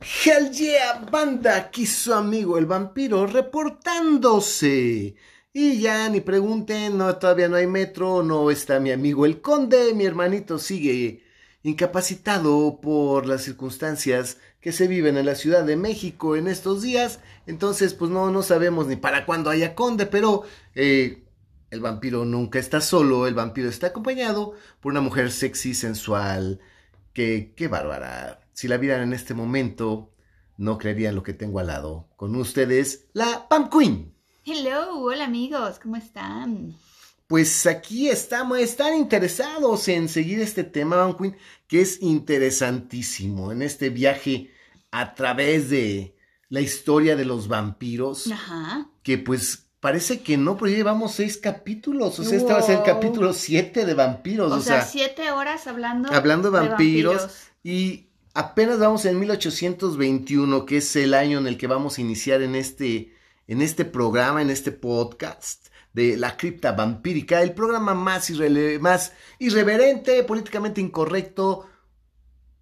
Hell yeah, banda, aquí su amigo el vampiro reportándose. Y ya ni pregunten, no, todavía no hay metro, no está mi amigo el conde, mi hermanito sigue incapacitado por las circunstancias que se viven en la Ciudad de México en estos días. Entonces, pues no, no sabemos ni para cuándo haya conde, pero eh, el vampiro nunca está solo, el vampiro está acompañado por una mujer sexy, sensual, que, qué bárbara. Si la vieran en este momento, no creerían lo que tengo al lado. Con ustedes, la Pam Queen. Hello, hola amigos, ¿cómo están? Pues aquí estamos, están interesados en seguir este tema, Pam Queen, que es interesantísimo en este viaje a través de la historia de los vampiros. Ajá. Que pues parece que no, pero ya llevamos seis capítulos. O sea, este va a ser el Wow. capítulo siete de vampiros. O, sea, siete horas hablando, hablando de vampiros, vampiros. y apenas vamos en 1821, que es el año en el que vamos a iniciar en este, en este programa, en este podcast de la cripta vampírica, el programa más, más irreverente, políticamente incorrecto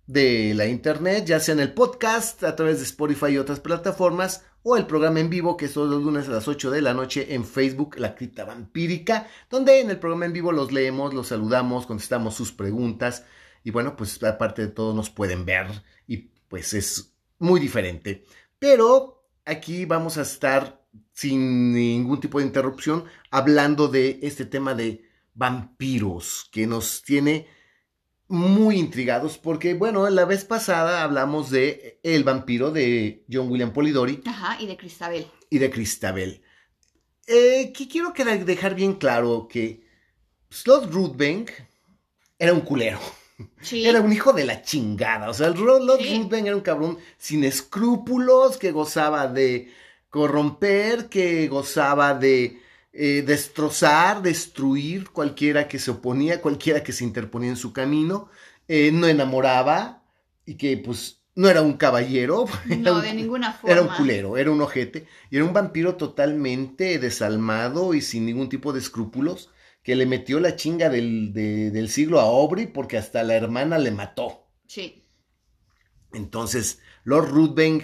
de la internet, ya sea en el podcast, a través de Spotify y otras plataformas, o el programa en vivo, que es todos los lunes a las 8 de la noche en Facebook, La Cripta Vampírica, donde en el programa en vivo los leemos, los saludamos, contestamos sus preguntas, y bueno, pues aparte de todo nos pueden ver, y pues es muy diferente. Pero aquí vamos a estar sin ningún tipo de interrupción hablando de este tema de vampiros, que nos tiene muy intrigados porque, bueno, la vez pasada hablamos de El vampiro de John William Polidori Ajá, y de Cristabel. y de Cristabel. Eh, que quiero dejar bien claro que Slot Ruthbank era un culero. Sí. Era un hijo de la chingada. O sea, el Slot Sí. Era un cabrón sin escrúpulos que gozaba de corromper, que gozaba de eh, destrozar, destruir cualquiera que se oponía, cualquiera que se interponía en su camino. Eh, no enamoraba y que pues no era un caballero. era No, un- de ninguna forma. era un culero, era un ojete. Y era un vampiro totalmente desalmado y sin ningún tipo de escrúpulos. Que le metió la chinga del, de- del siglo a Aubrey porque hasta la hermana le mató. Sí. Entonces, Lord Ruthven,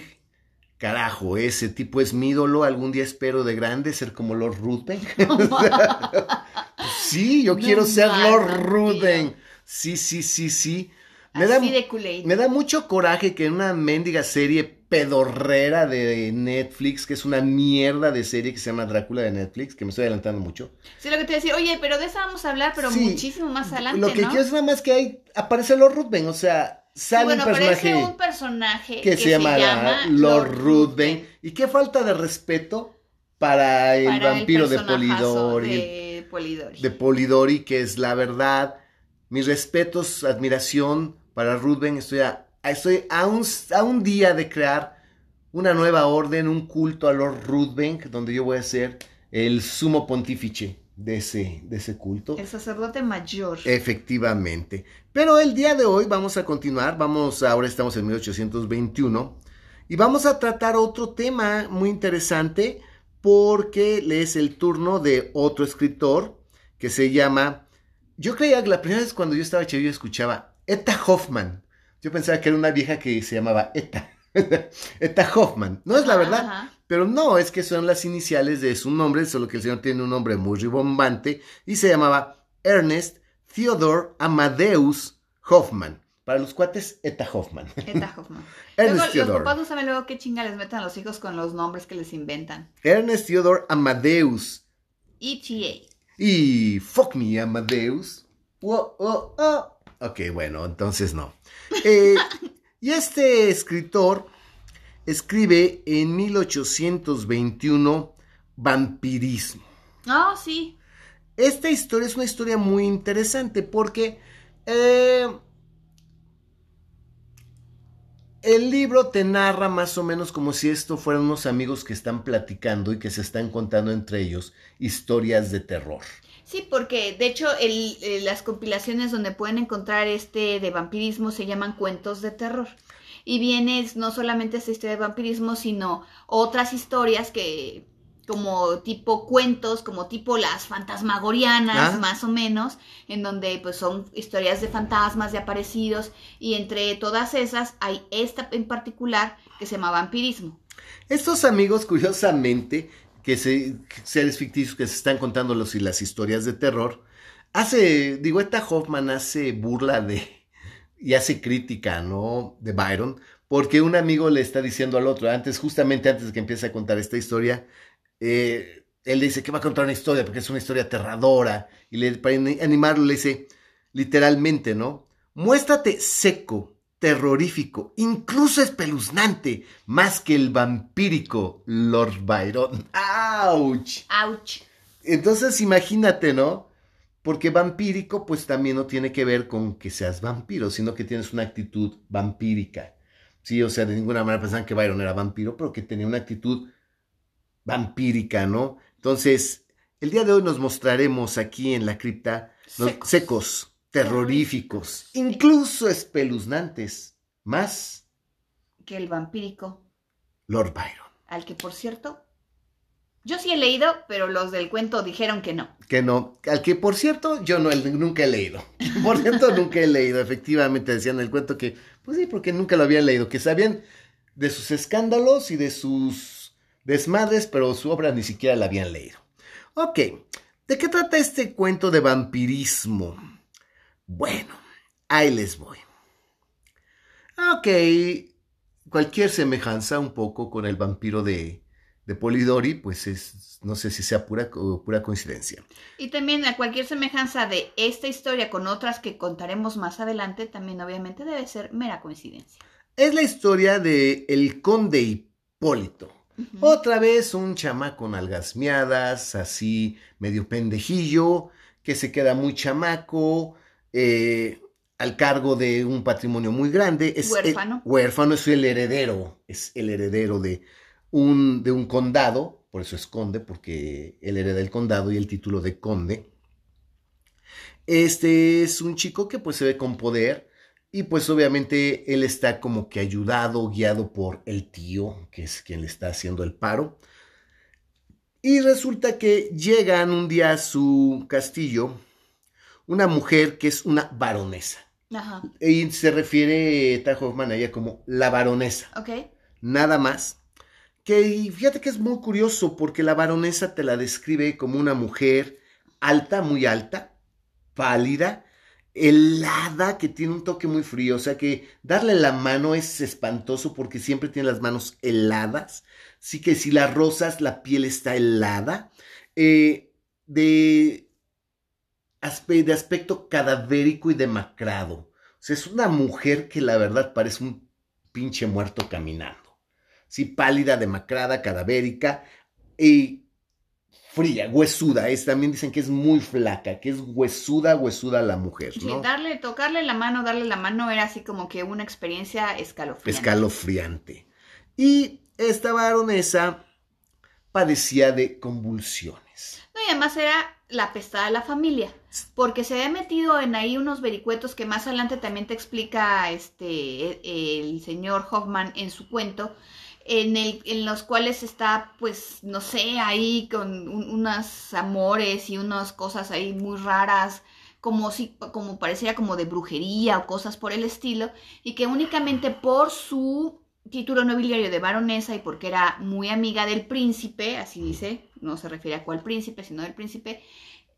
carajo, ese tipo es mi ídolo. Algún día espero de grande ser como Lord Ruthven. sí, yo No quiero ser Lord. Ruthven. Sí, sí, sí, sí. Me Así da, de me da mucho coraje que en una mendiga serie pedorrera de Netflix, que es una mierda de serie que se llama Drácula de Netflix, que me estoy adelantando mucho. Sí, lo que te iba a decir, oye, pero de esa vamos a hablar, pero Sí, muchísimo más adelante, Lo que ¿no? quiero es nada más que hay, aparece Lord Ruthven, o sea, sale bueno, un personaje aparece un personaje que, se, llama Lord Ruthven. Y qué falta de respeto para el para vampiro de Polidori, De Polidori. de Polidori, que es la verdad. Mis respetos, admiración para Ruthven. Estoy a- estoy a un, a un día de crear una nueva orden, un culto a Lord Ruthven, donde yo voy a ser el sumo pontífice de ese, de ese culto. El sacerdote mayor. Efectivamente. Pero el día de hoy vamos a continuar, vamos, ahora estamos en 1821 y vamos a tratar otro tema muy interesante porque le es el turno de otro escritor que se llama, yo creía que la primera vez cuando yo estaba chido yo escuchaba Etta Hoffman. Yo pensaba que era una vieja que se llamaba Etta. Etta Hoffman. No es la verdad. ajá. Pero no, es que son las iniciales de su nombre, solo que el señor tiene un nombre muy ribombante y se llamaba Ernest Theodore Amadeus Hoffman. Para los cuates, Eta Hoffman. Eta Hoffman. Ernest Luego, los Theodore. papás no saben luego qué chinga les meten a los hijos con los nombres que les inventan. Ernest Theodore Amadeus. ETA. Y fuck me, Amadeus. Oh, oh, oh. Ok, bueno, entonces no. Eh, y este escritor escribe en 1821 Vampirismo. Oh, sí. Esta historia es una historia muy interesante porque eh, el libro te narra más o menos como si esto fueran unos amigos que están platicando y que se están contando entre ellos historias de terror. Sí, porque de hecho el- eh, las compilaciones donde pueden encontrar este de vampirismo se llaman cuentos de terror. Y viene no solamente esta historia de vampirismo, sino otras historias que como tipo cuentos, como tipo las fantasmagorianas, Ah. más o menos, en donde pues son historias de fantasmas, de aparecidos, y entre todas esas hay esta en particular que se llama vampirismo. Estos amigos, curiosamente, que se, seres ficticios que se están contando y las historias de terror, hace, digo, esta Hoffman hace burla de, y hace crítica, ¿no? De Byron, porque un amigo le está diciendo al otro, antes, justamente antes de que empiece a contar esta historia, eh, él le dice que va a contar una historia porque es una historia aterradora, y le, para animarlo le dice, literalmente, ¿no? Muéstrate seco, terrorífico, incluso espeluznante, más que el vampírico Lord Byron. ¡Auch! ¡Auch! Entonces imagínate, ¿no? Porque vampírico pues también no tiene que ver con que seas vampiro, sino que tienes una actitud vampírica. Sí, o sea, de ninguna manera pensaban que Byron era vampiro, pero que tenía una actitud vampírica, ¿no? Entonces, el día de hoy nos mostraremos aquí en la cripta los Secos. secos, terroríficos, incluso espeluznantes, más Que el vampírico, Lord Byron. al que por cierto, yo sí he leído, pero los del cuento dijeron que no. Que no, al que por cierto yo no nunca he leído. Por cierto nunca he leído, efectivamente decían el cuento que, pues sí, porque nunca lo habían leído, que sabían de sus escándalos y de sus desmadres, pero su obra ni siquiera la habían leído. Ok, ¿de qué trata este cuento de vampirismo? Bueno, ahí les voy. Ok, cualquier semejanza un poco con el vampiro de, de Polidori, pues es, no sé si sea pura, pura coincidencia. Y también a cualquier semejanza de esta historia con otras que contaremos más adelante, también obviamente debe ser mera coincidencia. Es la historia de el conde Hipólito. Otra vez un chamaco con algas miadas, así medio pendejillo, que se queda muy chamaco, eh, al cargo de un patrimonio muy grande. Es el- Huérfano. huérfano es el heredero, es el heredero de un, de un condado, por eso es conde, porque él hereda el condado y el título de conde. Este es un chico que pues se ve con poder y pues obviamente él está como que ayudado, guiado por el tío, que es quien le está haciendo el paro. Y resulta que llegan un día a su castillo una mujer que es una baronesa. Ajá. Y se refiere Taj Hoffman a ella como la baronesa Ok. nada más. Que y fíjate que es muy curioso porque la baronesa te la describe como una mujer alta, muy alta, pálida, helada, que tiene un toque muy frío. O sea que darle la mano es espantoso porque siempre tiene las manos heladas. Sí que si la rozas, la piel está helada. Eh, de, aspe- de aspecto cadavérico y demacrado. O sea, es una mujer que la verdad parece un pinche muerto caminando. Sí, pálida, demacrada, cadavérica y fría, huesuda. Es, también dicen que es muy flaca, que es huesuda, huesuda la mujer, Sí, ¿no? darle, tocarle la mano, darle la mano era así como que una experiencia escalofriante. Escalofriante. Y esta baronesa padecía de convulsiones. No, y además era la pestada de la familia, porque se había metido en ahí unos vericuetos que más adelante también te explica este el señor Hoffman en su cuento, en, el, en los cuales está, pues, no sé, ahí con un- unos amores y unas cosas ahí muy raras, como si, como pareciera como de brujería o cosas por el estilo, y que únicamente por su título nobiliario de baronesa y porque era muy amiga del príncipe, así dice, no se refiere a cuál príncipe, sino del príncipe,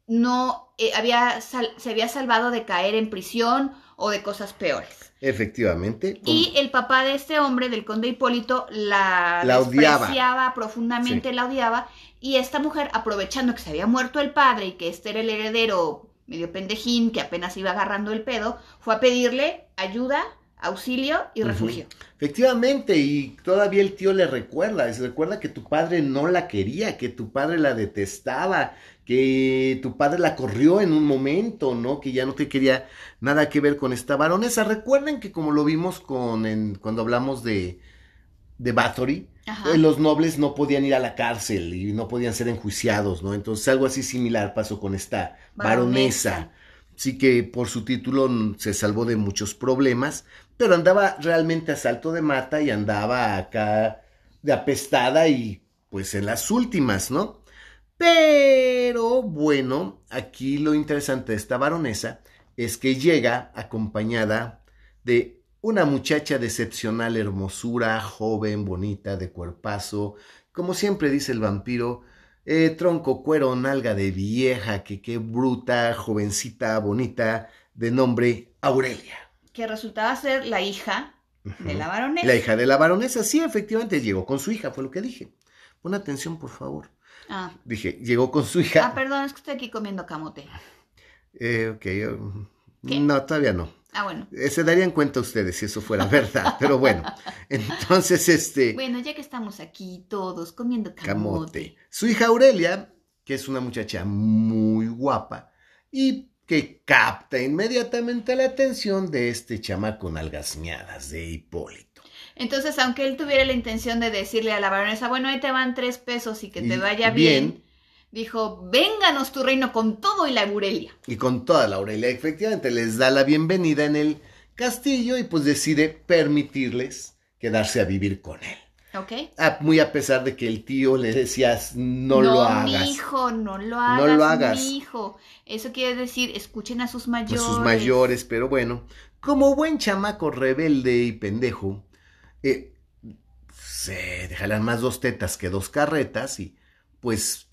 no eh, había sal- se había salvado de caer en prisión o de cosas peores. Efectivamente. Y el papá de este hombre, del conde Hipólito, la, La odiaba. despreciaba profundamente, Sí. la odiaba, y esta mujer, aprovechando que se había muerto el padre y que este era el heredero medio pendejín, que apenas iba agarrando el pedo, fue a pedirle ayuda, auxilio y refugio. Efectivamente, y todavía el tío le recuerda, recuerda que tu padre no la quería, que tu padre la detestaba, que tu padre la corrió en un momento, ¿no? Que ya no te quería nada que ver con esta baronesa. Recuerden que como lo vimos con en- cuando hablamos de, de Bathory, Ajá. eh, los nobles no podían ir a la cárcel y no podían ser enjuiciados, ¿no? Entonces algo así similar pasó con esta baronesa. Baronesa. Sí que por su título se salvó de muchos problemas, pero andaba realmente a salto de mata y andaba acá de apestada y pues en las últimas, ¿no? Pero bueno, aquí lo interesante de esta baronesa es que llega acompañada de una muchacha de excepcional hermosura, joven, bonita, de cuerpazo, como siempre dice el vampiro, eh, tronco, cuero, nalga de vieja, que qué bruta, jovencita, bonita, de nombre Aurelia. Que resultaba ser la hija de la baronesa. La hija de la baronesa, sí, efectivamente, llegó con su hija, fue lo que dije. Pon atención, por favor. Ah. Dije, llegó con su hija. Ah, perdón, es que estoy aquí comiendo camote. Eh, ok, no, todavía no. Ah, bueno. Eh, se darían cuenta ustedes si eso fuera verdad, pero bueno. Entonces, este... Bueno, ya que estamos aquí todos comiendo camote. Su hija Aurelia, que es una muchacha muy guapa y que capta inmediatamente la atención de este chamaco algasmeadas de Hipólito. Entonces, aunque él tuviera la intención de decirle a la baronesa, bueno, ahí te van tres pesos y que te vaya bien, dijo, vénganos tu reino con todo y la Aurelia. Y con toda la Aurelia, efectivamente, les da la bienvenida en el castillo y pues decide permitirles quedarse a vivir con él. Ok. muy a pesar de que el tío le decía, no, lo hagas. No, hijo, no lo hagas. No lo hagas. Mi hijo. Eso quiere decir, escuchen a sus mayores. A sus mayores, pero bueno, como buen chamaco rebelde y pendejo, eh, se dejarán más dos tetas que dos carretas y pues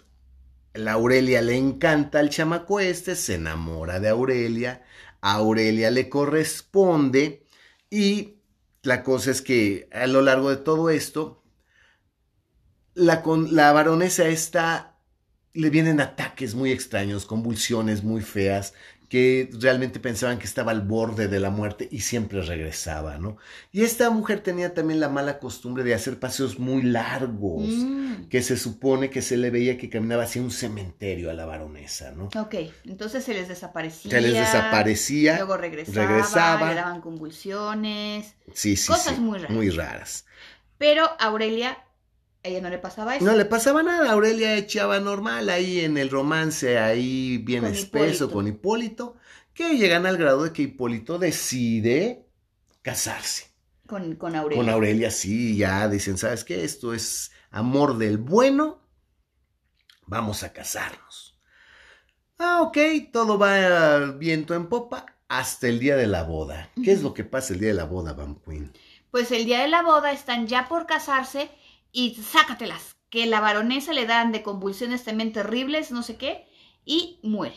la Aurelia le encanta al chamaco este, se enamora de Aurelia, Aurelia le corresponde y la cosa es que a lo largo de todo esto, la, la baronesa esta le vienen ataques muy extraños, convulsiones muy feas, que realmente pensaban que estaba al borde de la muerte y siempre regresaba, ¿no? Y esta mujer tenía también la mala costumbre de hacer paseos muy largos, mm. que se supone que se le veía que caminaba hacia un cementerio a la baronesa, ¿no? Ok, entonces se les desaparecía. Se les desaparecía. Luego regresaba, regresaba le daban convulsiones. Sí, sí, cosas muy raras. Muy raras. Pero Aurelia ella no le pasaba eso. No le pasaba nada. Aurelia echaba normal ahí en el romance, ahí bien espeso con Hipólito, que llegan al grado de que Hipólito decide casarse. Con, con Aurelia. Con Aurelia, sí, ya dicen, ¿sabes qué? Esto es amor del bueno. Vamos a casarnos. Ah, ok, todo va viento en popa hasta el día de la boda. ¿Qué es lo que pasa el día de la boda, Van Queen? Pues el día de la boda están ya por casarse y sácatelas, que la baronesa le dan de convulsiones también terribles, no sé qué, y muere.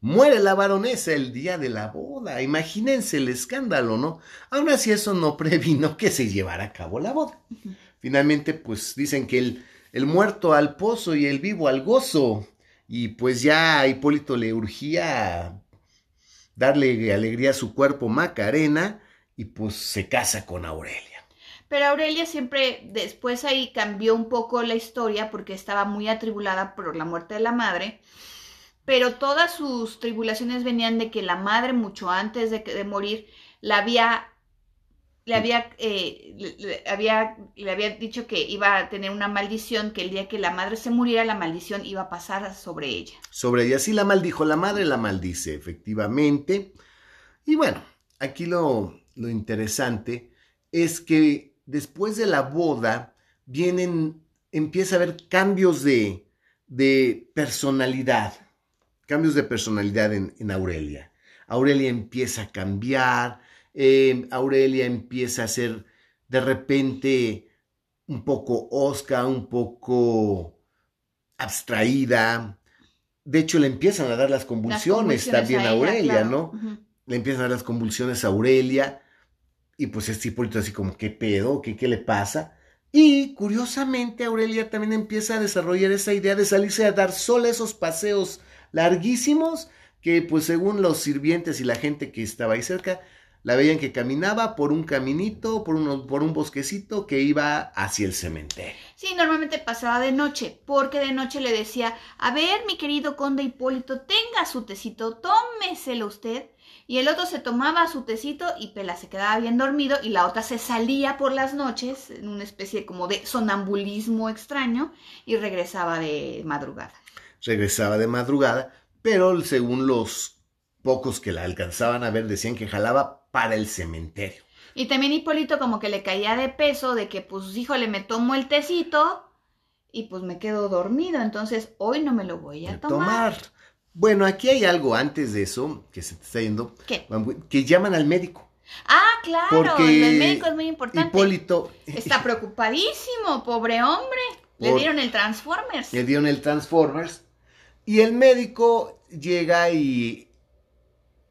Muere la baronesa el día de la boda. Imagínense el escándalo, ¿no? Aún así eso no previno que se llevara a cabo la boda. Finalmente, pues dicen que el, el muerto al pozo y el vivo al gozo. Y pues ya a Hipólito le urgía darle alegría a su cuerpo Macarena y pues se casa con Aurelia. Pero Aurelia siempre después ahí cambió un poco la historia porque estaba muy atribulada por la muerte de la madre. Pero todas sus tribulaciones venían de que la madre, mucho antes de, morir, la había le había, eh, le, había, le había dicho que iba a tener una maldición, que el día que la madre se muriera, la maldición iba a pasar sobre ella. Sobre ella, sí la maldijo, la madre la maldice, efectivamente. Y bueno, aquí lo, lo interesante es que después de la boda vienen, empieza a haber cambios de, de personalidad, cambios de personalidad en, Aurelia. Aurelia empieza a cambiar, eh, Aurelia empieza a ser de repente un poco osca, un poco abstraída. De hecho, le empiezan a dar las convulsiones, también a, Aurelia, ¿no? Le empiezan a dar las convulsiones a Aurelia. Y pues este Hipólito así como, ¿qué pedo? ¿Qué, ¿Qué le pasa? Y curiosamente Aurelia también empieza a desarrollar esa idea de salirse a dar sola esos paseos larguísimos que pues según los sirvientes y la gente que estaba ahí cerca, la veían que caminaba por un caminito, por, por un bosquecito que iba hacia el cementerio. Sí, normalmente pasaba de noche, porque de noche le decía, a ver, mi querido conde Hipólito, tenga su tecito, tómeselo usted y el otro se tomaba su tecito y Pela se quedaba bien dormido y la otra se salía por las noches en una especie como de sonambulismo extraño y regresaba de madrugada. Regresaba de madrugada, pero según los pocos que la alcanzaban a ver decían que jalaba para el cementerio. Y también Hipólito como que le caía de peso de que pues híjole me tomo el tecito y pues me quedo dormido, entonces hoy no me lo voy a tomar. Bueno, aquí hay algo antes de eso que se te está yendo. ¿Qué? Que llaman al médico. Ah, claro, Porque el médico es muy importante. Hipólito Está preocupadísimo, pobre hombre. Le dieron el Transformers. le dieron el Transformers y el médico llega y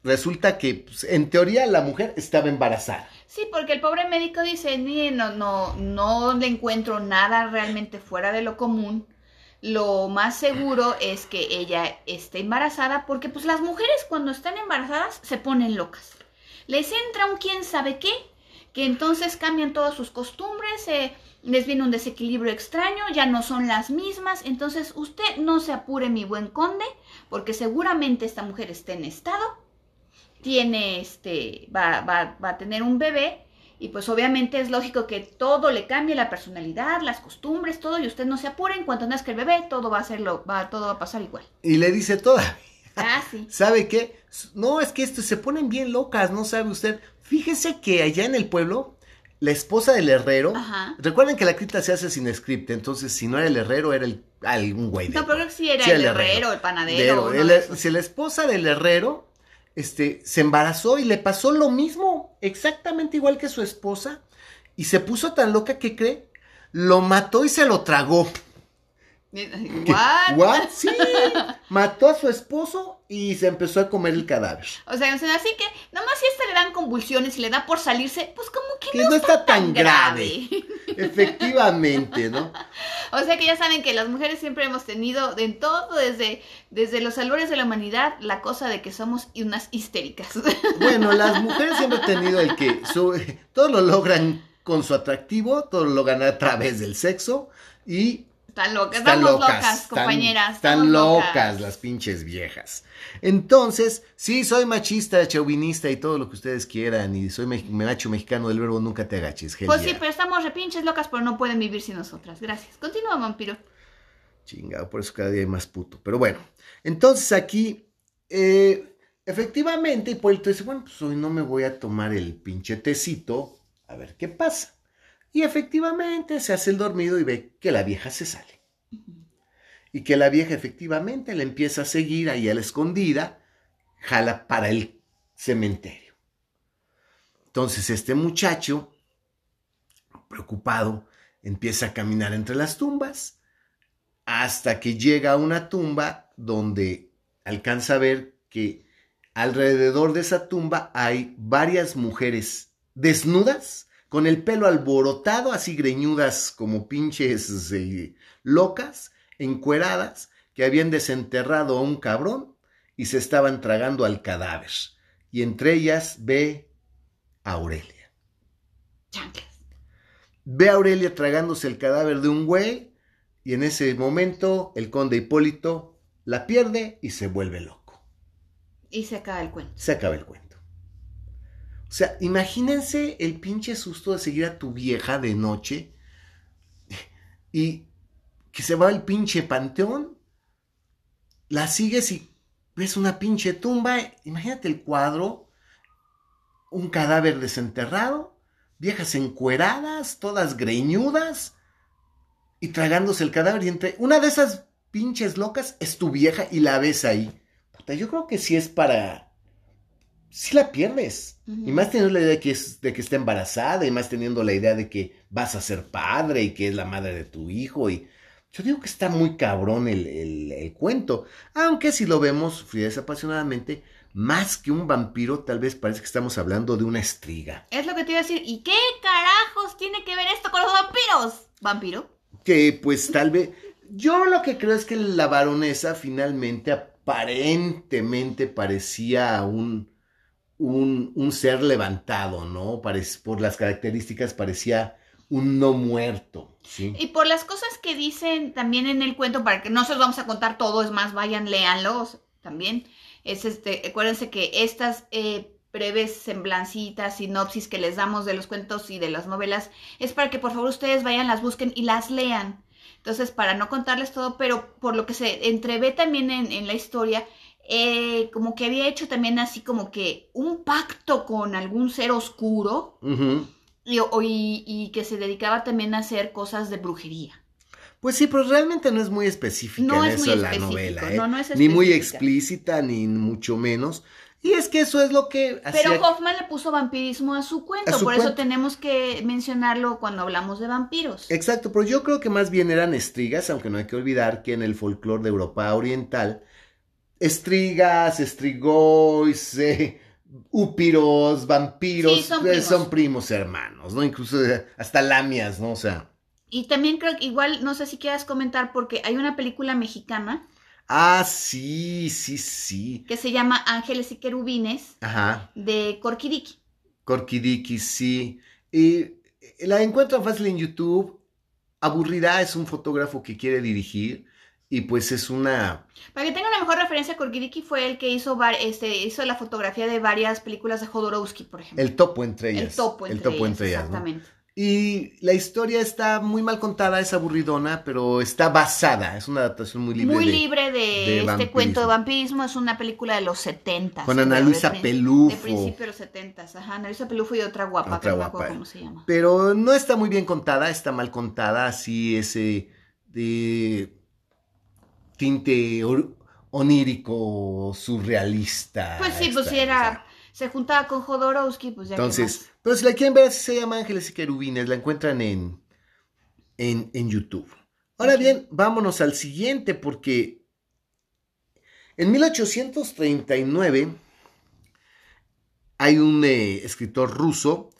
resulta que pues, en teoría la mujer estaba embarazada. Sí, porque el pobre médico dice, "Mire, no, no, no le encuentro nada realmente fuera de lo común. Lo más seguro es que ella esté embarazada porque pues las mujeres cuando están embarazadas se ponen locas. Les entra un quién sabe qué, que entonces cambian todas sus costumbres, eh, les viene un desequilibrio extraño, ya no son las mismas. Entonces usted no se apure, mi buen conde, porque seguramente esta mujer está en estado tiene este, va, va, va a tener un bebé y pues obviamente es lógico que todo le cambie la personalidad, las costumbres, todo y usted no se apure en cuanto nazca el bebé, todo va a hacerlo, va, todo va a pasar igual. Y le dice toda. Ah, sí. ¿Sabe qué? No, es que esto se ponen bien locas, ¿no sabe usted? Fíjese que allá en el pueblo, la esposa del herrero, Ajá. recuerden que la cripta se hace sin script, entonces si no era el herrero, era el, algún güey. No, pero creo que sí era Sí, el herrero, el panadero. El- si la esposa del herrero este, se embarazó y le pasó lo mismo, exactamente igual que su esposa, y se puso tan loca que cree, lo mató y se lo tragó. ¿Qué? What? Sí, mató a su esposo y se empezó a comer el cadáver. O sea, o sea, así que nomás si a esta le dan convulsiones y le da por salirse, pues como que Que no, no está tan tan grave. grave. Efectivamente, ¿no? O sea que ya saben que las mujeres siempre hemos tenido en todo, desde, desde los albores de la humanidad, la cosa de que somos unas histéricas. Bueno, las mujeres siempre han tenido el que su- todo lo logran con su atractivo, todo lo logran a través del sexo y Están locas, están estamos locas, locas, están- compañeras. Están, locas, las pinches viejas. Entonces, sí, soy machista, chauvinista y todo lo que ustedes quieran. Y soy me- macho mexicano del verbo nunca te agaches. hell Pues sí, pero estamos repinches locas, pero no pueden vivir sin nosotras. Gracias. Continúa, vampiro. Chingado, por eso cada día hay más puto. Pero bueno, entonces aquí, eh, efectivamente, Hipólito dice, bueno, pues hoy no me voy a tomar el pinche tecito, a ver qué pasa. Y efectivamente se hace el dormido y ve que la vieja se sale. Y que la vieja efectivamente le empieza a seguir ahí a la escondida, jala para el cementerio. Entonces este muchacho, preocupado, empieza a caminar entre las tumbas hasta que llega a una tumba donde alcanza a ver que alrededor de esa tumba hay varias mujeres desnudas, con el pelo alborotado, así greñudas como pinches eh, locas, encueradas, que habían desenterrado a un cabrón y se estaban tragando al cadáver. Y entre ellas ve a Aurelia. Ve a Aurelia tragándose el cadáver de un güey y en ese momento el conde Hipólito la pierde y se vuelve loco. Y se acaba el cuento. Se acaba el cuento. O sea, imagínense el pinche susto de seguir a tu vieja de noche y que se va al pinche panteón, la sigues y ves una pinche tumba, imagínate el cuadro, un cadáver desenterrado, viejas encueradas, todas greñudas y tragándose el cadáver y entre una de esas pinches locas es tu vieja y la ves ahí. Yo creo que sí es para sí la pierdes. Y más teniendo la idea de que, es, de que está embarazada, y más teniendo la idea de que vas a ser padre y que es la madre de tu hijo. Y yo digo que está muy cabrón el, el- el cuento. Aunque si lo vemos fría desapasionadamente, más que un vampiro, tal vez parece que estamos hablando de una estriga. Es lo que te iba a decir. ¿Y qué carajos tiene que ver esto con los vampiros? ¿Vampiro? Que pues tal vez... Yo lo que creo es que la baronesa finalmente aparentemente parecía un, un, un ser levantado, ¿no? Por las características parecía un no muerto, ¿sí? Y por las cosas que dicen también en el cuento, para que no se los vamos a contar todo, es más, vayan, léanlos también. Es este, acuérdense que estas eh, breves semblancitas, sinopsis que les damos de los cuentos y de las novelas, es para que por favor ustedes vayan, las busquen y las lean. Entonces, para no contarles todo, pero por lo que se entrevé también en la historia, eh, como que había hecho también así como que un pacto con algún ser oscuro y, o- y- y que se dedicaba también a hacer cosas de brujería. Pues sí, pero realmente no es muy específica No en es eso la novela, ¿eh? no, no es Ni muy explícita, ni mucho menos. Y es que eso es lo que Pero Hoffman le puso vampirismo a su cuento, A su por eso tenemos que mencionarlo cuando hablamos de vampiros. Exacto, pero yo creo que más bien eran estrigas, aunque no hay que olvidar que en el folclore de Europa Oriental, estrigas, estrigois, eh, úpiros, vampiros, Sí, son eh, primos. son primos hermanos, ¿no? Incluso eh, hasta lamias, ¿no? O sea, Y también creo que igual, no sé si quieras comentar, porque hay una película mexicana ah, sí, sí, sí. que se llama Ángeles y Querubines Ajá, de Corquidiki. Corkidiki, sí. Y eh, la encuentran fácil en YouTube. Aburrirá es un fotógrafo que quiere dirigir y pues es una... Para que tenga una mejor referencia, Corquidiki fue el que hizo, var- este, hizo la fotografía de varias películas de Jodorowsky, por ejemplo. El topo entre ellas. El topo entre el topo ellas, entre ellas, ¿no? exactamente. Y la historia está muy mal contada, es aburridona, pero está basada, es una adaptación muy libre. Muy de- libre de, de este vampirismo. cuento de vampirismo, es una película de los 70. Con Ana Luisa Pelufo. De principio de los 70, ajá, Ana Luisa Pelufo y otra guapa, Otra que no me guapa. acuerdo cómo se llama. Pero no está muy bien contada, está mal contada, así ese de tinte onírico, surrealista. Pues sí, pues sí era, se juntaba con Jodorowsky, pues ya que Entonces, pero si la quieren ver, se llama Ángeles y Querubines, la encuentran en, en, en YouTube. Ahora bien, vámonos al siguiente, porque en 1839 hay un eh, escritor ruso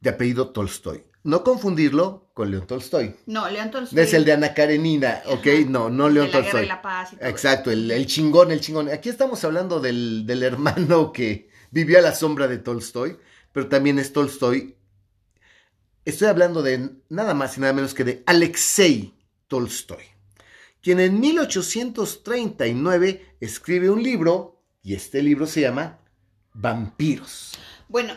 de apellido Tolstoy. No confundirlo con León Tolstoy. No, León Tolstoy. Es el de Ana Karenina, ¿ok? No, no de León Guerra Tolstoy. y la Paz y todo Exacto, el, el chingón, el chingón. Aquí estamos hablando del, del hermano que vivió a la sombra de Tolstoy, pero también es Tolstoy. Estoy hablando de nada más y nada menos que de Alexei Tolstoy, quien en 1839 escribe un libro, y este libro se llama Vampiros. Bueno,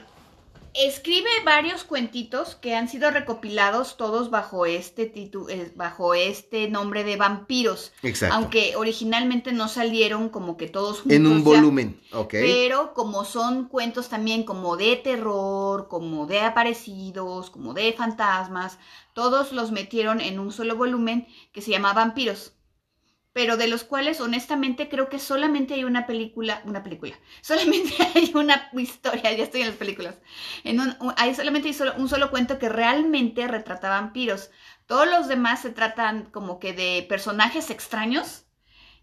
escribe varios cuentitos que han sido recopilados todos bajo este título, bajo este nombre de vampiros, Exacto. aunque originalmente no salieron como que todos juntos. en un ya, volumen, ¿ok? Pero como son cuentos también como de terror, como de aparecidos, como de fantasmas, todos los metieron en un solo volumen que se llama Vampiros. Pero de los cuales honestamente creo que solamente hay una película, una película, solamente hay una historia, ya estoy en las películas, hay solamente un solo cuento que realmente retrata vampiros. Todos los demás se tratan como que de personajes extraños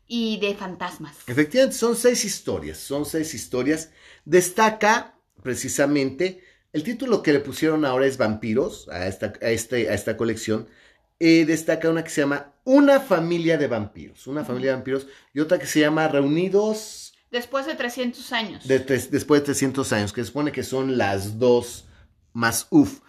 y de fantasmas. Efectivamente, son seis historias, son seis historias. Destaca precisamente el título que le pusieron ahora es Vampiros a esta, a este, a esta colección. Eh, destaca una que se llama Una familia de vampiros, una familia de vampiros, y otra que se llama Reunidos Después de 300 años. de tres- después de 300 años, que supone que son las dos más uff.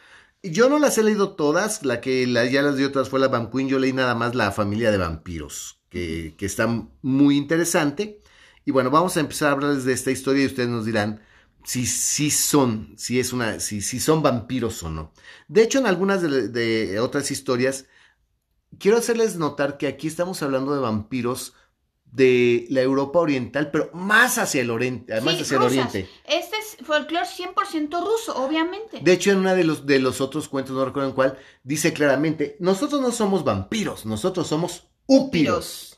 Y Yo no las he leído todas, la que la- ya las di otras fue la Vamp Queen, yo leí nada más la familia de vampiros, que, que está muy interesante. Y bueno, vamos a empezar a hablarles de esta historia y ustedes nos dirán si, si son, si es una, si, si son vampiros o no. De hecho, en algunas de, de otras historias, quiero hacerles notar que aquí estamos hablando de vampiros de la Europa Oriental, pero más hacia el oriente, más Sí, hacia el oriente. Este es folclore 100% ruso, obviamente. De hecho, en uno de los, de los otros cuentos, no recuerdo en cuál, dice claramente, nosotros no somos vampiros, nosotros somos úpiros.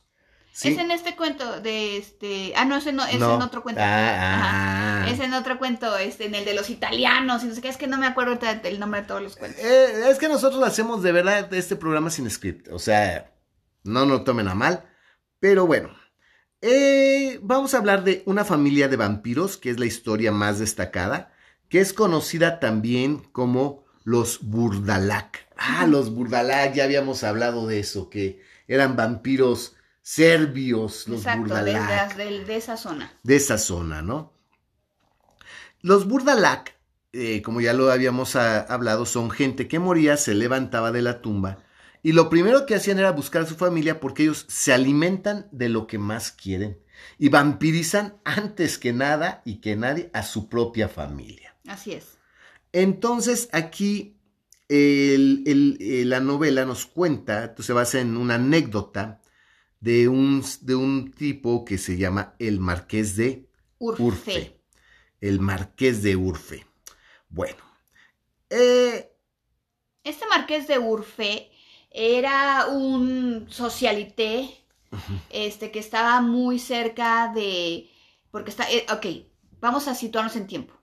¿Sí? Es en este cuento de este. Ah, no, ese no, es No. en otro cuento. Ah, ah. Es en otro cuento, este, en el de los italianos. y no sé qué, es que no me acuerdo del nombre de todos los cuentos. Eh, es que nosotros hacemos de verdad este programa sin script, o sea, no nos tomen a mal, pero bueno. Eh, vamos a hablar de una familia de vampiros, que es la historia más destacada, que es conocida también como los Burdalak. Ah, los Burdalak, ya habíamos hablado de eso, que eran vampiros serbios, los Exacto, de, Burdalak de- de- de esa zona. de esa zona, ¿no? Los Burdalak, eh, como ya lo habíamos hablado, son gente que moría, se levantaba de la tumba y lo primero que hacían era buscar a su familia porque ellos se alimentan de lo que más quieren y vampirizan antes que nada y que nadie a su propia familia. Así es. Entonces aquí el- el- eh, la novela nos cuenta, se basa en una anécdota de un, de un tipo que se llama el Marqués de Urfe. Urfe. El Marqués de Urfe. Bueno. eh, Este marqués de Urfe era un socialité este, que estaba muy cerca de, porque está, eh, ok, vamos a situarnos en tiempo.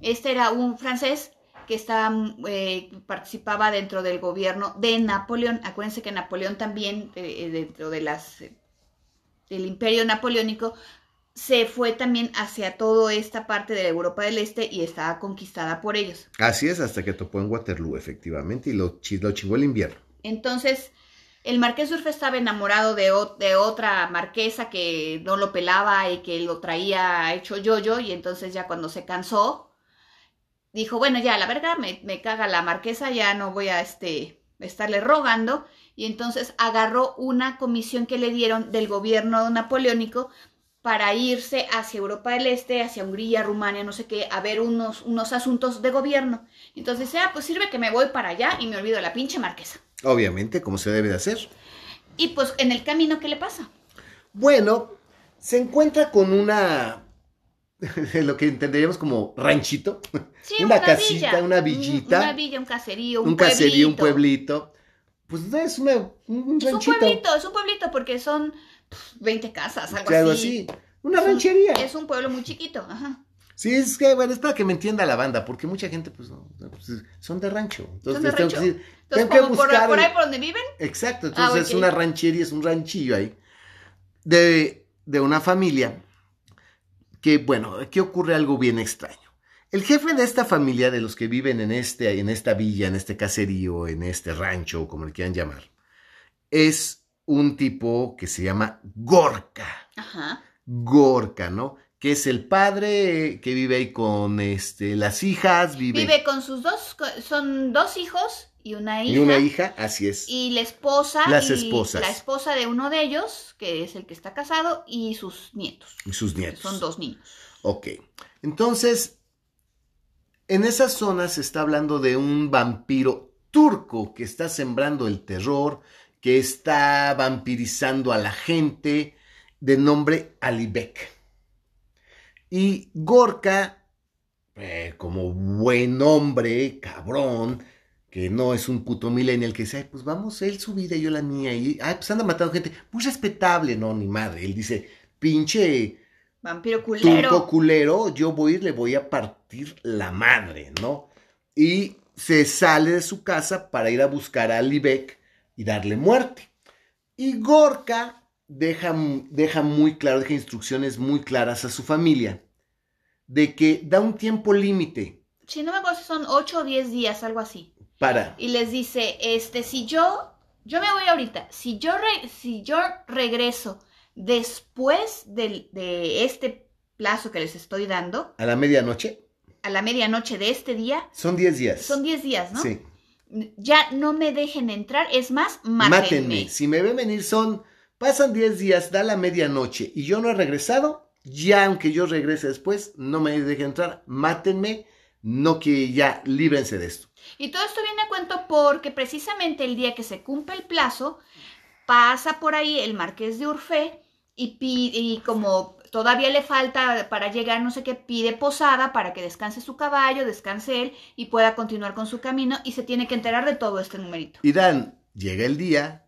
Este era un francés que estaba, eh, participaba dentro del gobierno de Napoleón. Acuérdense que Napoleón también, eh, dentro de las, del imperio napoleónico, se fue también hacia toda esta parte de Europa del Este y estaba conquistada por ellos. Así es, hasta que topó en Waterloo, efectivamente, y lo, lo chingó el invierno. Entonces, el marqués Urfe estaba enamorado de, de, otra marquesa que no lo pelaba y que lo traía hecho yo-yo, y entonces ya cuando se cansó, dijo, bueno, ya, la verdad, me, me caga la marquesa, ya no voy a este, estarle rogando, y entonces agarró una comisión que le dieron del gobierno napoleónico para irse hacia Europa del Este, hacia Hungría, Rumania, no sé qué, a ver unos, unos asuntos de gobierno. Entonces, ah, pues sirve que me voy para allá y me olvido de la pinche marquesa. Obviamente, como se debe de hacer. Y pues en el camino, ¿qué le pasa? Bueno, se encuentra con una, lo que entenderíamos como ranchito. Sí, una, casita, una villita. Una villa, un caserío, un, un pueblito. caserío, un pueblito. Pues es una, un Es un ranchito. pueblito, es un pueblito porque son pf, 20 casas, algo así. así. Una Es un- ranchería. Es un pueblo muy chiquito, ajá. Sí, es que, bueno, es para que me entienda la banda, porque mucha gente, pues, no, no, pues, son de rancho. Entonces, Son de les tengo que rancho. decir, Entonces, tengo que como por, buscar por ahí por donde viven, Exacto, entonces Ah, es ok. una ranchería, es un ranchillo ahí, de, de una familia que, bueno, aquí ocurre algo bien extraño. El jefe de esta familia, de los que viven en, este, en esta villa, en este caserío, en este rancho, como le quieran llamar, es un tipo que se llama Gorka. ajá. Gorka, ¿no? Que es el padre que vive ahí con este, las hijas, vive, Vive con sus dos, son dos hijos y una hija. y una hija, así es. Y la esposa. Las y esposas. La esposa de uno de ellos, que es el que está casado, y sus nietos. y sus nietos. Son dos niños. Ok. Entonces, en esa zona se está hablando de un vampiro turco que está sembrando el terror, que está vampirizando a la gente, de nombre Alibek. Y Gorka, eh, como buen hombre, cabrón, que no es un puto millennial que dice, "Ay, pues vamos, él su vida y yo la mía, y ay, pues anda matando gente, muy respetable, no, ni madre. Él dice, pinche Vampiro culero. turco culero, yo voy y le voy a partir la madre, ¿no? Y se sale de su casa para ir a buscar a Libek y darle muerte. Y Gorka deja, deja muy claro, deja instrucciones muy claras a su familia de que da un tiempo límite Si no me acuerdo si son 8 o 10 días, algo así. Para... Y les dice, este, si yo, yo me voy ahorita, si yo, re- si yo regreso después del- de este plazo que les estoy dando, A la medianoche, a la medianoche de este día, son 10 días. son 10 días, ¿no? Sí. Ya no me dejen entrar, es más, Mátenme. mátenme. Si me ven venir son, pasan 10 días, da la medianoche y yo no he regresado, ya aunque yo regrese después, no me dejen entrar, mátenme, no que ya líbrense de esto. Y todo esto viene a cuento porque precisamente el día que se cumple el plazo, pasa por ahí el marqués de Urfé y, y como todavía le falta para llegar, no sé qué, pide posada para que descanse su caballo, descanse él y pueda continuar con su camino y se tiene que enterar de todo este numerito. Y dan, llega el día,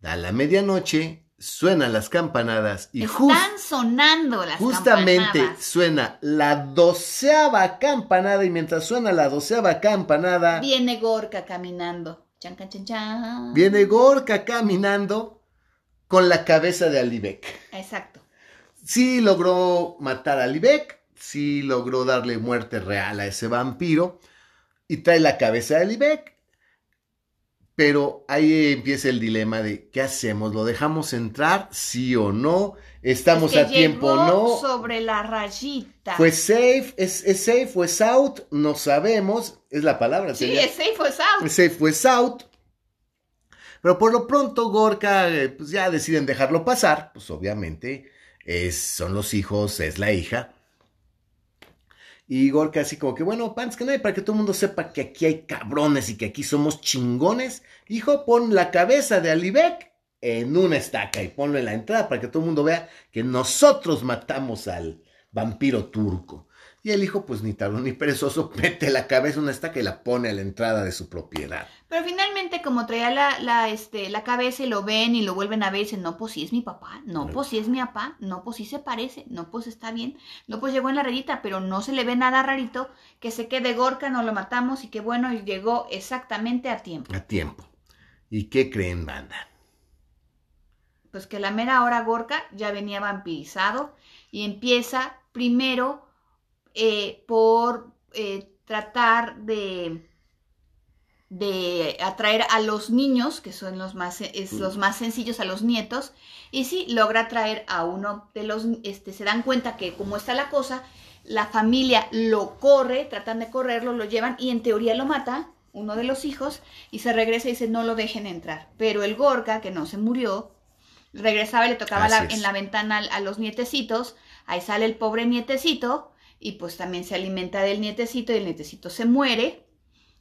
da la medianoche, suenan las campanadas y Están sonando las justamente campanadas. suena la doceava campanada y mientras suena la doceava campanada... Viene Gorka caminando. Chan, chan, chan. Viene Gorka caminando con la cabeza de Alibek. Exacto. Sí logró matar a Alibek, sí logró darle muerte real a ese vampiro y trae la cabeza de Alibek. Pero ahí empieza el dilema de ¿qué hacemos? ¿Lo dejamos entrar? ¿Sí o no? ¿Estamos Es que a tiempo o no? sobre la rayita. ¿Fue safe? ¿Es, es safe? ¿Fue out? No sabemos. Es la palabra. Sí, sería- es safe o out. se fue out. Pero por lo pronto Gorka, eh, pues ya deciden dejarlo pasar. Pues obviamente es, son los hijos, es la hija. Y Gorka así como que, bueno, pants que hay para que todo el mundo sepa que aquí hay cabrones y que aquí somos chingones. Hijo, pon la cabeza de Alibek en una estaca y ponlo en la entrada para que todo el mundo vea que nosotros matamos al vampiro turco. Y el hijo, pues ni tardo ni perezoso, mete la cabeza en una estaca y la pone a la entrada de su propiedad. Pero finalmente, como traía la, la, este, la cabeza y lo ven y lo vuelven a ver y dicen, no, pues sí es mi papá, no, pues sí es mi papá, no, pues sí se parece, no, pues está bien, no, pues llegó en la rayita, pero no se le ve nada rarito, que se quede Gorka, no lo matamos y que bueno, llegó exactamente a tiempo. A tiempo. ¿Y qué creen, banda? Pues que la mera hora Gorka ya venía vampirizado y empieza primero eh, por eh, tratar de, de atraer a los niños, que son los más, es, los más sencillos, a los nietos, y sí, logra atraer a uno de los, este, se dan cuenta que como está la cosa, la familia lo corre, tratan de correrlo, lo llevan y en teoría lo mata, uno de los hijos, y se regresa y dice, no lo dejen entrar. Pero el Gorka, que no se murió, regresaba y le tocaba la, en la ventana a los nietecitos, ahí sale el pobre nietecito, y pues también se alimenta del nietecito y el nietecito se muere.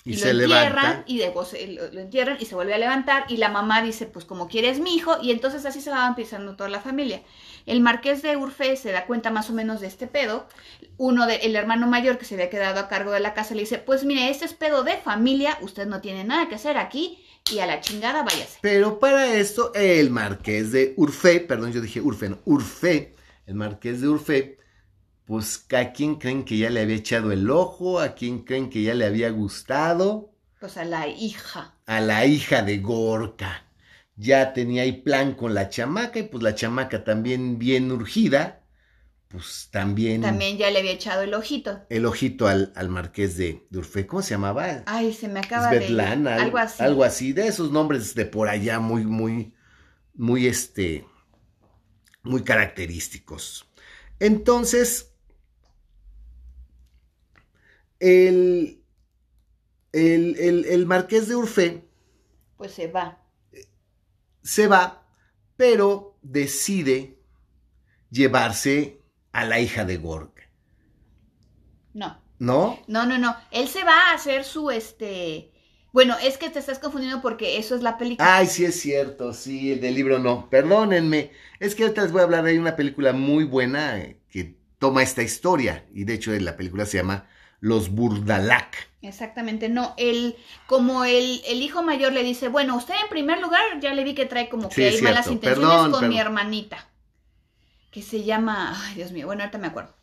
Y, lo entierran y luego lo, entierran y se vuelve a levantar y la mamá dice pues como quieres mi hijo y entonces así se va empezando toda la familia. El marqués de Urfe se da cuenta más o menos de este pedo. Uno de, el hermano mayor que se había quedado a cargo de la casa le dice pues mire este es pedo de familia, usted no tiene nada que hacer aquí y a la chingada váyase. Pero para esto el marqués de Urfe, perdón yo dije Urfe, no, Urfe, el marqués de Urfe pues a quién creen que ya le había echado el ojo, a quién creen que ya le había gustado. Pues a la hija. A la hija de Gorka. Ya tenía ahí plan con la chamaca y pues la chamaca también bien urgida, pues también... También ya le había echado el ojito. El ojito al, al marqués de Durfe. ¿Cómo se llamaba? Ay, se me acaba de... Algo así. Algo así, de esos nombres de por allá muy, muy, muy, este, muy característicos. Entonces, el, el, marqués de Urfé. Pues se va. Se va, pero decide llevarse a la hija de Gork. No. ¿No? No, no, no. Él se va a hacer su este. Bueno, es que te estás confundiendo porque eso es la película. Ay, sí es cierto, sí, el del libro no. Perdónenme. Es que ahorita les voy a hablar de una película muy buena eh, que toma esta historia. Y de hecho la película se llama los Burdalac. Exactamente, no, el, como el, el, hijo mayor le dice, bueno, usted en primer lugar ya le vi que trae como que hay malas intenciones con mi hermanita, que se llama, ay Dios mío, bueno, ahorita me acuerdo.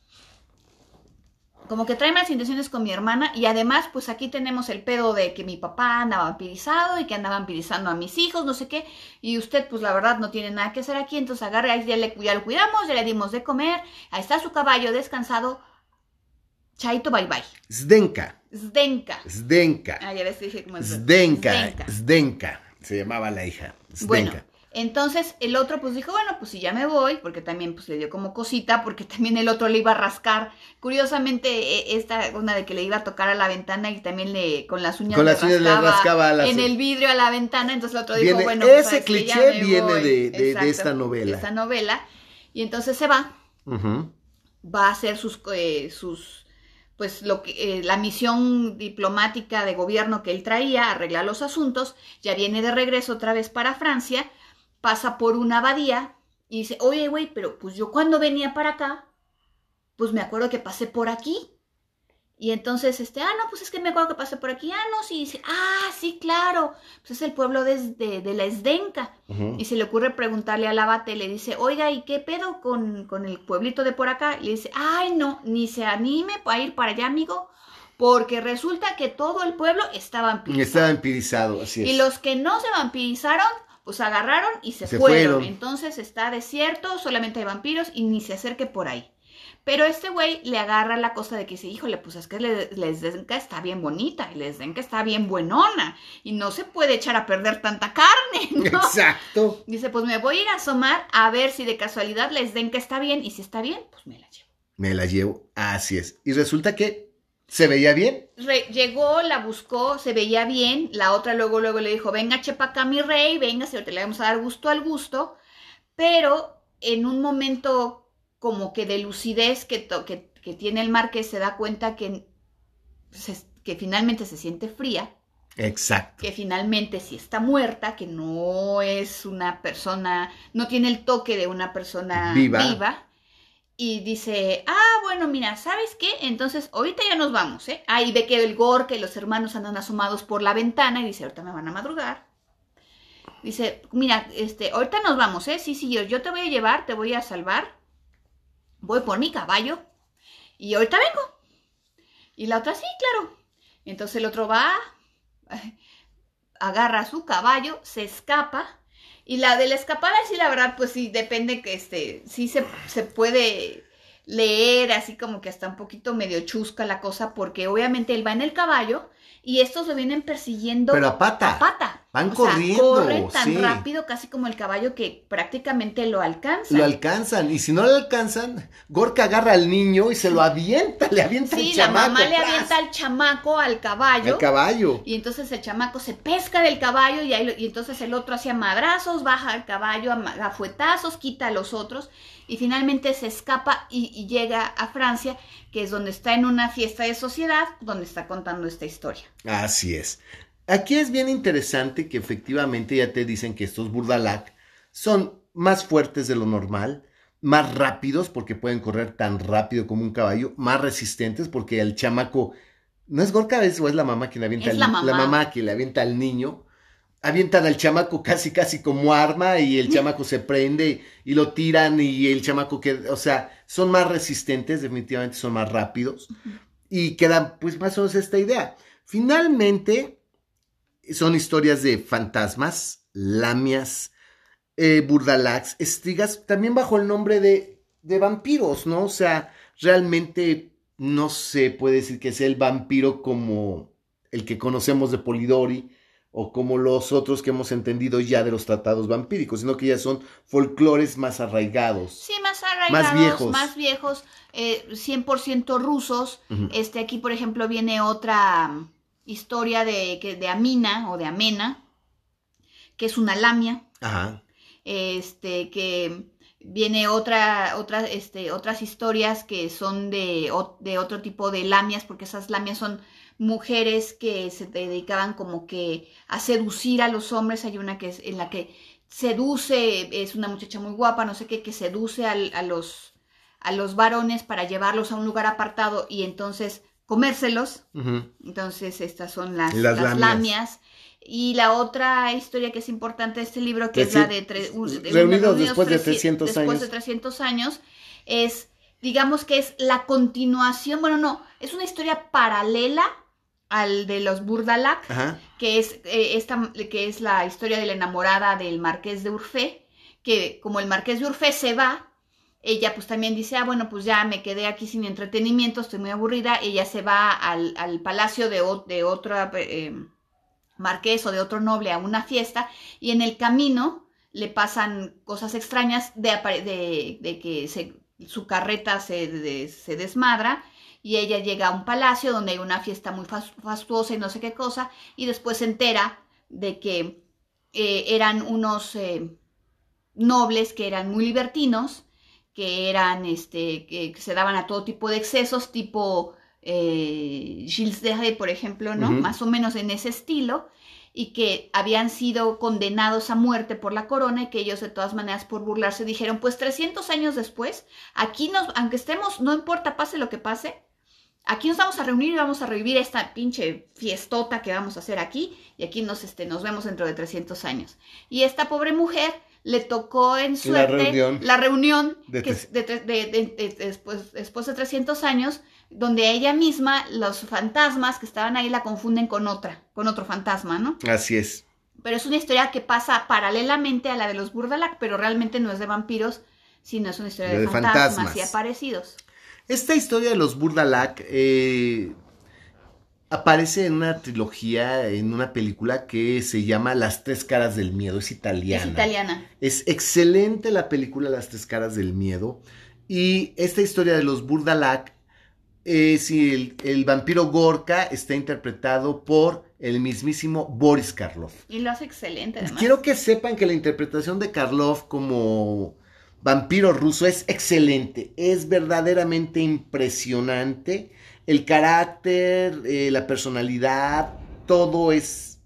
Como que trae malas intenciones con mi hermana y además pues aquí tenemos el pedo de que mi papá anda vampirizado y que anda vampirizando a mis hijos, no sé qué, y usted pues la verdad no tiene nada que hacer aquí, entonces agarre, ahí ya, le, ya lo cuidamos, ya le dimos de comer, ahí está su caballo descansado, Chaito, bye bye. Zdenka. Zdenka. Zdenka. Ah, ya les dije cómo es. Zdenka. Zdenka. Se llamaba la hija. Zdenka. Bueno, entonces el otro pues dijo, bueno, pues si ya me voy, porque también pues le dio como cosita, porque también el otro le iba a rascar. Curiosamente, e, esta una de que le iba a tocar a la ventana y también le con las uñas, con las uñas le rascaba en el vidrio a la ventana, entonces el otro dijo, bueno, pues, ese cliché viene de, de, esta novela. De esta novela. Y entonces se va. Va a hacer sus, eh, sus pues lo que, eh, la misión diplomática de gobierno que él traía, arreglar los asuntos, ya viene de regreso otra vez para Francia, pasa por una abadía y dice, oye, güey, pero pues yo cuando venía para acá, pues me acuerdo que pasé por aquí. Y entonces, este, ah, no, pues es que me acuerdo que pasé por aquí. Ah, no, sí, dice, ah, sí, claro. Pues es el pueblo de, de, la Esdenca. Y se le ocurre preguntarle al abate, le dice, oiga, ¿y qué pedo con, con el pueblito de por acá? Y le dice, ay, no, ni se anime a ir para allá, amigo. Porque resulta que todo el pueblo está vampirizado. Está vampirizado, así es. Y los que no se vampirizaron, pues agarraron y se, fueron. Entonces está desierto, solamente hay vampiros y ni se acerque por ahí. Pero este güey le agarra la cosa de que dice, híjole, pues es que les que está bien bonita y les den que está bien buenona y no se puede echar a perder tanta carne, ¿no? Exacto. Dice, pues me voy a ir a asomar a ver si de casualidad les den que está bien y si está bien, pues me la llevo. Me la llevo, así es. Y resulta que se veía bien. llegó, la buscó, se veía bien. La otra luego, luego le dijo, venga, chepa acá mi rey, venga, si te le vamos a dar gusto al gusto. Pero en un momento como que de lucidez que, que, que tiene el marqués se da cuenta que, que finalmente se siente fría. Exacto. Que finalmente sí está muerta, que no es una persona, no tiene el toque de una persona viva. y dice, ah, bueno, mira, ¿sabes qué? Entonces, ahorita ya nos vamos, ¿eh? Ahí ve que el Gorka y los hermanos andan asomados por la ventana y dice, ahorita me van a madrugar. Dice, mira, este, ahorita nos vamos, ¿eh? Sí, sí, yo, yo te voy a llevar, te voy a salvar. Voy por mi caballo y ahorita vengo. Y la otra, sí, claro. Entonces el otro va, agarra su caballo, se escapa y la de la escapada, sí, la verdad, pues sí, depende que este, sí se, se puede leer así como que hasta un poquito medio chusca la cosa, porque obviamente él va en el caballo y estos lo vienen persiguiendo Pero a pata. a pata. Van O sea, corriendo, corren tan sí. rápido casi como el caballo que prácticamente lo alcanza. Lo alcanzan. Y si no lo alcanzan, Gorka agarra al niño y se lo avienta, le avienta Sí, el la chamaco. mamá le avienta al chamaco al caballo. al caballo. Y entonces el chamaco se pesca del caballo y, ahí lo- y entonces el otro hacía madrazos, baja al caballo a, fuetazos, quita a los otros y finalmente se escapa y, y llega a Francia, que es donde está en una fiesta de sociedad, donde está contando esta historia. Así es. Aquí es bien interesante que efectivamente ya te dicen que estos burdalac son más fuertes de lo normal, más rápidos porque pueden correr tan rápido como un caballo, más resistentes porque el chamaco no es Gorka es- o es la mamá quien le avienta Es al- la mamá. que le avienta al niño. Avientan al chamaco casi casi como arma y el chamaco se prende y lo tiran y el chamaco que, o sea, son más resistentes, definitivamente son más rápidos y quedan pues más o menos esta idea. Finalmente, son historias de fantasmas, lamias, eh, burdalacs, estrigas, también bajo el nombre de, de vampiros, ¿no? O sea, realmente no se puede decir que sea el vampiro como el que conocemos de Polidori o como los otros que hemos entendido ya de los tratados vampíricos, sino que ya son folclores más arraigados. Sí, más arraigados, Más viejos. más viejos, eh, 100% rusos. Este, aquí, por ejemplo, viene otra historia de, que, de Amina o de Amena, que es una lamia. Ajá. este que viene otra otra este otras historias que son de, de otro tipo de lamias porque esas lamias son mujeres que se dedicaban como que a seducir a los hombres hay una que es en la que seduce es una muchacha muy guapa no sé qué que seduce al- a los a los varones para llevarlos a un lugar apartado y entonces comérselos entonces, estas son las, Las las lamias. lamias. Y la otra historia que es importante de este libro, que es la de, de Reunidos después de treci- 300 después años. de 300 años, es, digamos que es la continuación, bueno, no, es una historia paralela al de los Burdalac, Ajá. que es, eh, esta, que es la historia de la enamorada del marqués de Urfé, que como el marqués de Urfé se va, ella pues también dice, ah, bueno, pues ya me quedé aquí sin entretenimiento, estoy muy aburrida, ella se va al, al palacio de, o- de otra eh, marqués o de otro noble a una fiesta, y en el camino le pasan cosas extrañas de, de, que se, su carreta se, se desmadra, y ella llega a un palacio donde hay una fiesta muy fas- fastuosa y no sé qué cosa, y después se entera de que eh, eran unos eh, nobles que eran muy libertinos, que eran, este, que, que se daban a todo tipo de excesos, tipo eh, Gilles de Rey, por ejemplo, ¿no? Más o menos en ese estilo, y que habían sido condenados a muerte por la corona y que ellos de todas maneras por burlarse dijeron, pues 300 años después, aquí nos, aunque estemos, no importa, pase lo que pase, aquí nos vamos a reunir y vamos a revivir esta pinche fiestota que vamos a hacer aquí y aquí nos, este, nos vemos dentro de 300 años. Y esta pobre mujer le tocó en suerte reunión. la reunión De que de de- después, después de 300 años, donde ella misma, los fantasmas que estaban ahí la confunden con otra, con otro fantasma, ¿no? Así es. Pero es una historia que pasa paralelamente a la de los Burdalac, pero realmente no es de vampiros, sino es una historia de, fantasmas, fantasmas. y aparecidos. Esta historia de los Burdalac eh, aparece en una trilogía, en una película que se llama Las Tres Caras del Miedo. Es italiana. Es italiana. Es excelente la película Las Tres Caras del Miedo. Y esta historia de los Burdalac, eh, si el, el vampiro Gorka está interpretado por el mismísimo Boris Karloff. Y lo hace excelente, además. Quiero que sepan que la interpretación de Karloff como vampiro ruso es excelente, es verdaderamente impresionante. El carácter, eh, la personalidad, todo es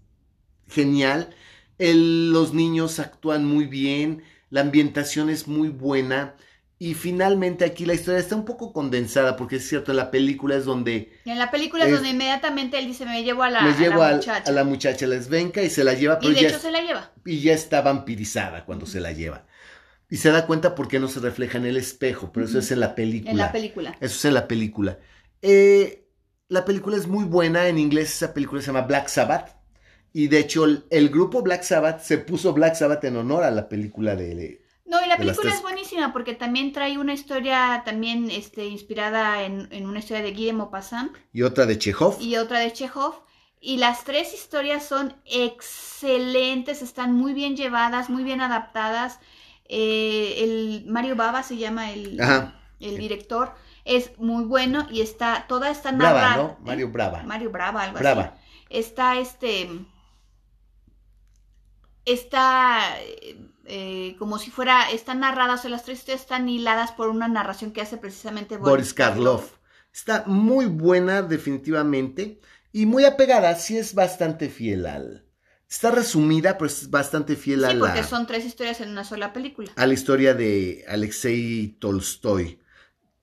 genial. El- los niños actúan muy bien, la ambientación es muy buena Y finalmente aquí la historia está un poco condensada, porque es cierto, en la película es donde... En la película es, donde inmediatamente él dice, me llevo a la, me a la llevo muchacha. a la muchacha, y se la lleva, y de ya, hecho se la lleva. y ya está vampirizada cuando se la lleva. Y se da cuenta porque no se refleja en el espejo, pero eso es en la película. En la película. Eso es en la película. Eh, la película es muy buena. En inglés esa película se llama Black Sabbath. Y de hecho el, el grupo Black Sabbath se puso Black Sabbath en honor a la película de... No, y la de película tres. es buenísima porque también trae una historia también este, inspirada en, en una historia de Guillermo Maupassant Y otra de Chekhov. y otra de Chekhov. Y las tres historias son excelentes, están muy bien llevadas, muy bien adaptadas. Eh, el Mario Baba se llama el, Ajá. el director, es muy bueno y está toda está Brava, narrada. ¿no? Mario Brava. Mario Brava, algo así Brava. está este está eh, eh, como si fuera están narradas o sea, las tres historias están hiladas por una narración que hace precisamente Boris, Boris Karloff. Está muy buena definitivamente. Y muy apegada. Sí es bastante fiel al... Está resumida, pero es bastante fiel a sí la... porque son tres historias en una sola película a la historia de Alexei Tolstoy,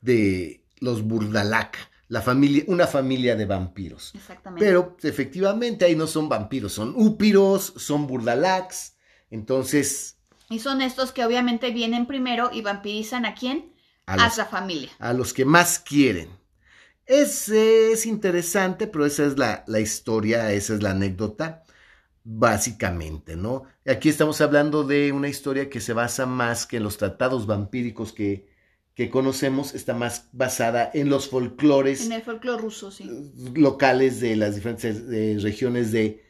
de los Burdalak, la familia, una familia de vampiros. exactamente Pero efectivamente ahí no son vampiros, son úpiros, son Burdalaks. Entonces, y son estos que obviamente vienen primero y vampirizan a quién a a los, la familia a los que más quieren. Es, es interesante, pero esa es la, la historia, esa es la anécdota, básicamente, ¿no? Aquí estamos hablando de una historia que se basa más que en los tratados vampíricos que, que conocemos, está más basada en los folclores en el folclore ruso sí locales de las diferentes eh, regiones de,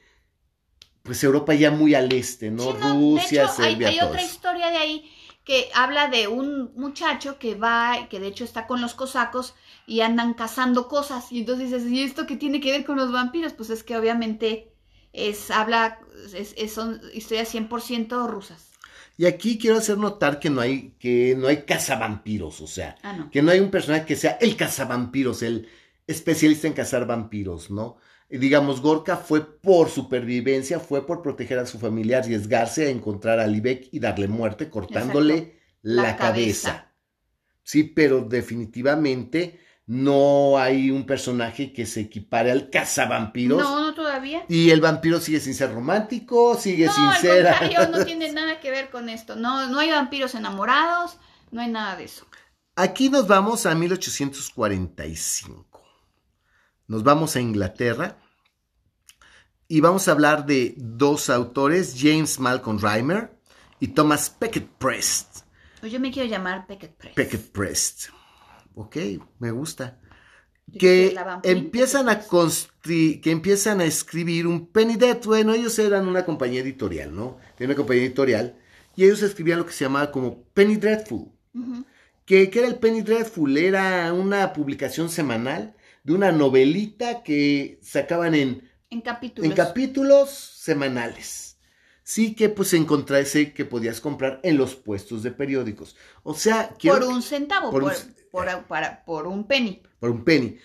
pues Europa ya muy al este, ¿no? Sí, no, Rusia, de hecho, hay, Serbia, hay todo otra historia de ahí que habla de un muchacho que va, que de hecho está con los cosacos y andan cazando cosas. Y entonces dices, ¿y esto qué tiene que ver con los vampiros? Pues es que obviamente es, habla, es, es- son historias 100% rusas. Y aquí quiero hacer notar que no hay, que no hay cazavampiros, o sea, Ah, no. que no hay un personaje que sea el cazavampiros, el especialista en cazar vampiros, ¿no? Digamos, Gorka fue por supervivencia, fue por proteger a su familia, arriesgarse a encontrar a Libek y darle muerte, cortándole Exacto. la, La cabeza. cabeza. Sí, pero definitivamente no hay un personaje que se equipare al cazavampiros. No, no todavía. Y el vampiro sigue sin ser romántico, sigue No, sin al ser... contrario, no tiene nada que ver con esto. No, no hay vampiros enamorados, no hay nada de eso. Aquí nos vamos a 1845. Nos vamos a Inglaterra y vamos a hablar de dos autores, James Malcolm Reimer y Thomas Becket Prest. Pues yo me quiero llamar Beckett Press. Becket Prest. Ok, me gusta. Que empiezan a que empiezan a escribir un Penny Death. Bueno, ellos eran una compañía editorial, ¿no? Tienen una compañía editorial y ellos escribían lo que se llamaba como Penny Dreadful. Ujú. que, que era el Penny Dreadful, era una publicación semanal de una novelita que sacaban en, En capítulos. en capítulos semanales. Sí que pues encontrase que podías comprar en los puestos de periódicos. O sea, quiero por un centavo, por por, un- por- para- por un penny. por un penny.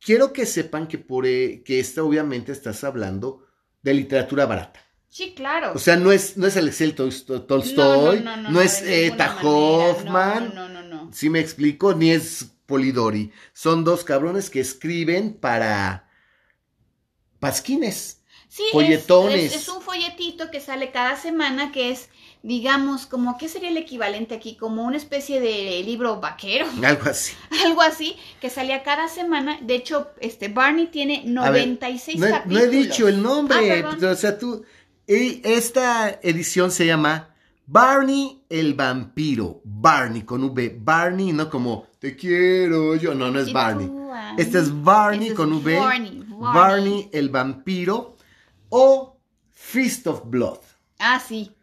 Quiero que sepan que por eh, que esta obviamente estás hablando de literatura barata. Sí, claro. O sea, no es, no es Alexei Tolsto- Tolstoy, no, es de eh. Hoffman, No, no, no, no. Si me explico, ni es Polidori. Son dos cabrones que escriben para pasquines. Sí, es- Folletones. Es, es un folletito que sale cada semana que es, digamos, como, ¿qué sería el equivalente aquí? Como una especie de libro vaquero, Algo así. algo así, que salía cada semana. De hecho, este Barney tiene A ver, 96 no, he- no capítulos. he dicho el nombre. Ah, o sea, tú. y esta edición se llama Barney el vampiro. Barney con V. Barney, no como te quiero yo. No, no es Barney. Este es Barney ese es con V. Barney, Barney. Barney el vampiro. O Feast of Blood. Ah, sí,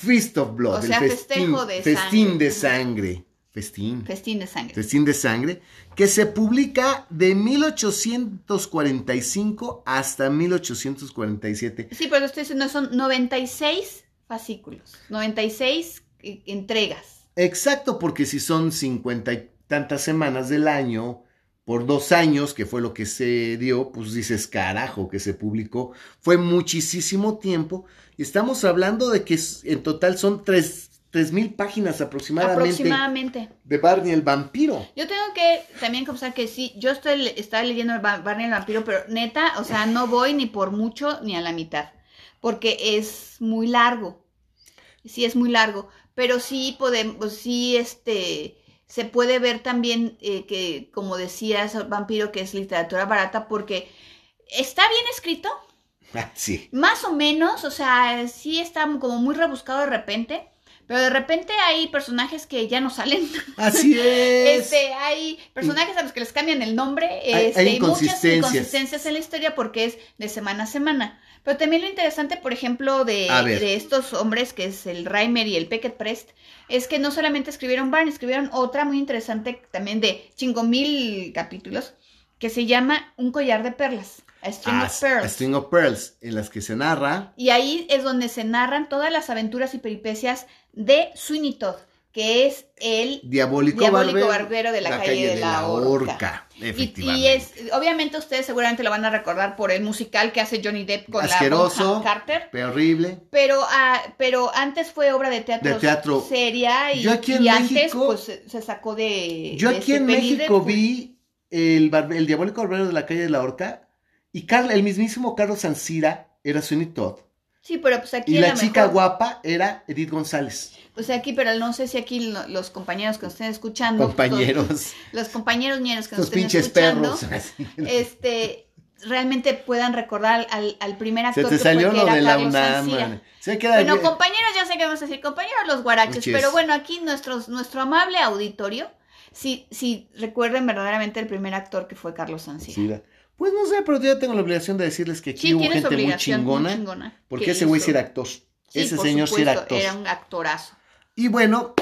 Feast of Blood. O sea, el festín, festejo de festín sangre. de sangre. Festín. festín de sangre. Festín de sangre. Que se publica de 1845 hasta 1847. Sí, pero estoy diciendo, son 96 fascículos, 96 eh, entregas. Exacto, porque si son cincuenta y tantas semanas del año, por dos años, que fue lo que se dio, pues dices, carajo, que se publicó. Fue muchísimo tiempo. Y estamos hablando de que en total son tres, 3.000 páginas aproximadamente, Aproximadamente. de Barney el vampiro. Yo tengo que también confesar que sí, yo estoy estaba leyendo el Barney el vampiro, pero neta, o sea, no voy ni por mucho ni a la mitad, porque es muy largo. Sí es muy largo, pero sí podemos, sí este se puede ver también eh, que, como decías, vampiro, que es literatura barata, porque está bien escrito, Ah, sí. más o menos, o sea, sí está como muy rebuscado de repente, pero de repente hay personajes que ya no salen. Así es. Este, hay personajes a los que les cambian el nombre, Hay- este, hay y muchas inconsistencias. inconsistencias en la historia porque es de semana a semana. Pero también lo interesante, por ejemplo, de, de estos hombres, que es el Reimer y el Pecket Prest, es que no solamente escribieron Barney, escribieron otra muy interesante también de cinco mil capítulos, que se llama Un collar de perlas, A String A, of Pearls. a String of Pearls, en las que se narra. Y ahí es donde se narran todas las aventuras y peripecias de Sweeney Todd, que es el Diabólico, Diabólico Barbero, Barbero de la calle de la Horca. y, Efectivamente. y es, obviamente ustedes seguramente lo van a recordar por el musical que hace Johnny Depp con Asqueroso. la Carter. Pero horrible. Pero, ah, pero antes fue obra de teatro, De teatro. seria y, Yo aquí en y antes México- pues se, sacó de... Yo de aquí en México vi el, barbe- el Diabólico Barbero de la calle de la Horca y Carl, el mismísimo Carlos Sancira era Sweeney Todd. Sí, pero pues aquí Y la chica mejor- guapa era Edith González. Pues aquí, pero no sé si aquí lo- los compañeros que nos estén escuchando... Compañeros. Los, los compañeros ñeros que nos estén pinches escuchando... perros. Así. este realmente puedan recordar al, al primer Se actor te que salió fue, que lo era de la Carlos UNAM. Sancira. man. Se queda Bueno, bien. compañeros, ya sé que vamos a decir compañeros los guaraches, Muchis. pero bueno, aquí nuestros, nuestro amable auditorio, si, si recuerden verdaderamente el primer actor que fue Carlos Sancira. Sí. Pues no sé, pero yo tengo la obligación de decirles que aquí Sí, hubo gente muy chingona. porque que ese güey sí era actor. Sí, ese señor sí era actor. Era un actorazo. Y bueno,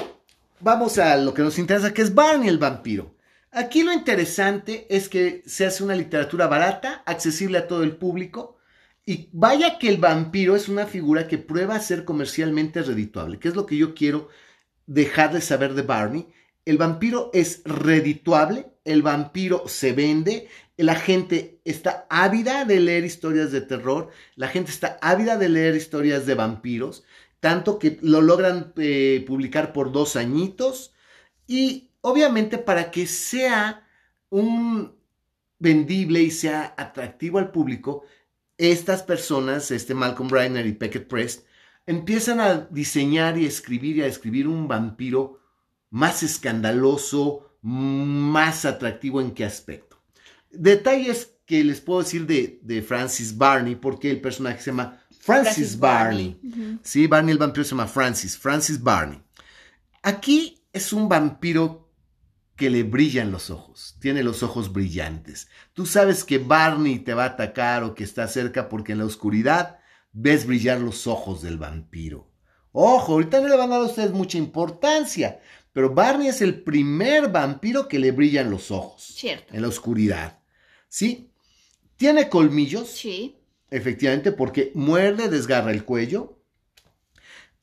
vamos a lo que nos interesa, que es Barney el vampiro. Aquí lo interesante es que se hace una literatura barata, accesible a todo el público. Y vaya que el vampiro es una figura que prueba a ser comercialmente redituable, que es lo que yo quiero dejar de saber de Barney. El vampiro es redituable, el vampiro se vende, la gente está ávida de leer historias de terror, la gente está ávida de leer historias de vampiros, tanto que lo logran eh, publicar por dos añitos y obviamente para que sea un vendible y sea atractivo al público, estas personas, este Malcolm Reiner y Peckett Prest, empiezan a diseñar y escribir y a escribir un vampiro más escandaloso, más atractivo en qué aspecto. Detalles que les puedo decir de, de Francis Barney, porque el personaje se llama Francis, Barney. Ujú. Sí, Barney el vampiro se llama Francis, Francis Barney. Aquí es un vampiro que le brillan los ojos, tiene los ojos brillantes. Tú sabes que Barney te va a atacar o que está cerca porque en la oscuridad ves brillar los ojos del vampiro. Ojo, ahorita no le van a dar a ustedes mucha importancia, pero Barney es el primer vampiro que le brillan los ojos Cierto. en la oscuridad. ¿Sí? Tiene colmillos, Sí. efectivamente, porque muerde, desgarra el cuello.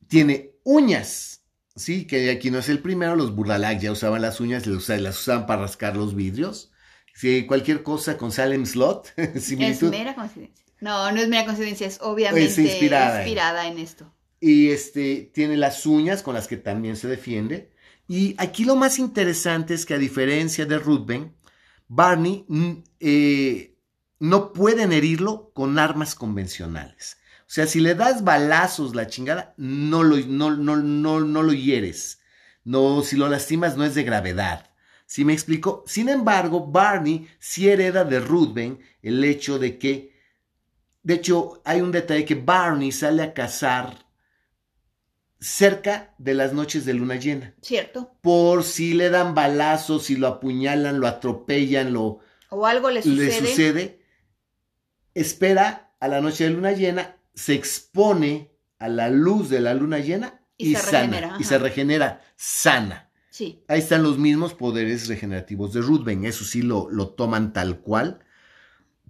Tiene uñas, sí, que aquí no es el primero, los Burdalac ya usaban las uñas, las usaban, las usaban para rascar los vidrios. Sí, cualquier cosa con Salem Slot, Es mera coincidencia. No, no es mera coincidencia, es obviamente Es inspirada en- inspirada en esto. Y este, tiene las uñas con las que también se defiende. Y aquí lo más interesante es que a diferencia de Ruthven, Barney mm, eh, no pueden herirlo con armas convencionales. O sea, si le das balazos la chingada, no lo, no, no, no, no lo hieres. No, si lo lastimas no es de gravedad. ¿Sí me explico? Sin embargo, Barney sí hereda de Ruthven el hecho de que, de hecho, hay un detalle que Barney sale a cazar cerca de las noches de luna llena. Cierto. Por si le dan balazos, si lo apuñalan, lo atropellan, lo O algo le sucede. le sucede, espera a la noche de luna llena, se expone a la luz de la luna llena Y y, se sana, regenera, y se regenera sana. Sí. Ahí están los mismos poderes regenerativos de Ruthven, eso sí lo, lo toman tal cual.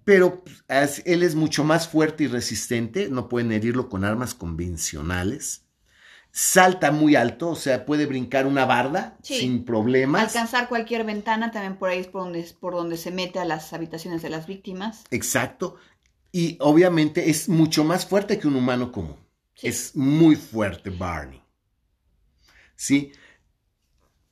Pero pues, él es mucho más fuerte y resistente, no pueden herirlo con armas convencionales. Salta muy alto, o sea, puede brincar una barda Sí. sin problemas. Alcanzar cualquier ventana también por ahí es por donde, es por donde se mete a las habitaciones de las víctimas. Exacto. Y obviamente es mucho más fuerte que un humano común. Sí. Es muy fuerte Barney. ¿sí?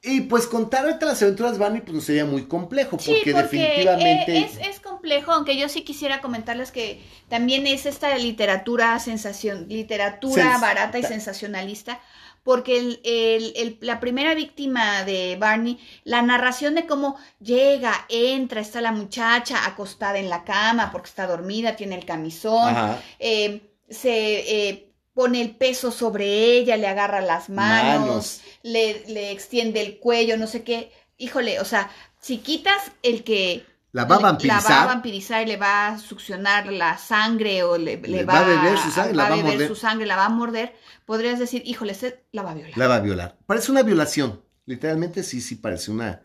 Y pues contar ahorita las aventuras de Barney pues no sería muy complejo, Sí, porque, definitivamente... eh, es, es complejo, aunque yo sí quisiera comentarles que también es esta literatura sensación, literatura Sens- barata y ta- sensacionalista, porque el- el- el- la primera víctima de Barney, la narración de cómo llega, entra, está la muchacha acostada en la cama porque está dormida, tiene el camisón, eh, se eh, pone el peso sobre ella, le agarra las manos, Manos. Le, le extiende el cuello, no sé qué. Híjole, o sea, si quitas el que La va a le- La va a vampirizar. vampirizar y le va a succionar la sangre o le, le Le va, va a beber su sangre, la va a beber morder. su sangre, la va a morder. Podrías decir, híjole, la va a violar. La va a violar. Parece una violación. Literalmente sí, sí, parece una,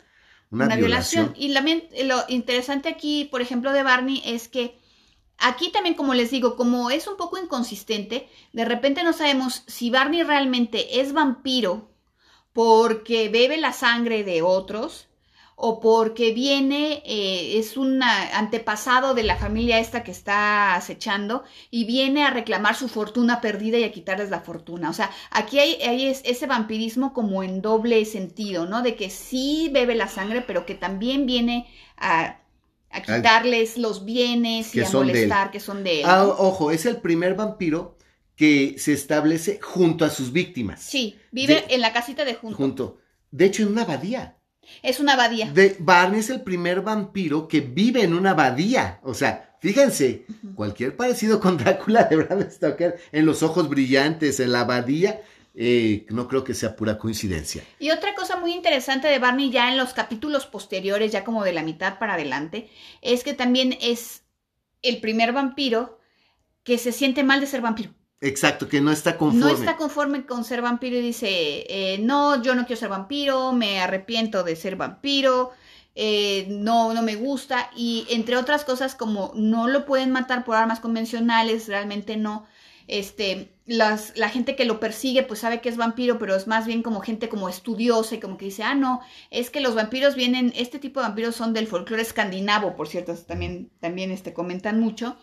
una, una violación. violación. Y la lo interesante aquí, por ejemplo, de Barney es que aquí también, como les digo, como es un poco inconsistente, de repente no sabemos si Barney realmente es vampiro porque bebe la sangre de otros o porque viene, eh, es un antepasado de la familia esta que está acechando y viene a reclamar su fortuna perdida y a quitarles la fortuna. O sea, aquí hay, hay es- ese vampirismo como en doble sentido, ¿no? De que sí bebe la sangre, pero que también viene a, a quitarles los bienes y a molestar que son de él. Ah, ojo, es el primer vampiro que se establece junto a sus víctimas. Sí, vive de- en la casita de junto. Junto. De hecho, en una abadía. Es una abadía. De, Barney es el primer vampiro que vive en una abadía. O sea, fíjense, cualquier parecido con Drácula de Bram Stoker, en los ojos brillantes, en la abadía, eh, no creo que sea pura coincidencia. Y otra cosa muy interesante de Barney ya en los capítulos posteriores, ya como de la mitad para adelante, es que también es el primer vampiro que se siente mal de ser vampiro. Exacto, que no está conforme. No está conforme con ser vampiro y dice, eh, no, yo no quiero ser vampiro, me arrepiento de ser vampiro, eh, no, no me gusta. Y entre otras cosas, como no lo pueden matar por armas convencionales, realmente no. Este, las, la gente que lo persigue, pues sabe que es vampiro, pero es más bien como gente como estudiosa y como que dice, ah, no, es que los vampiros vienen, este tipo de vampiros son del folclore escandinavo, por cierto, también, también este, comentan mucho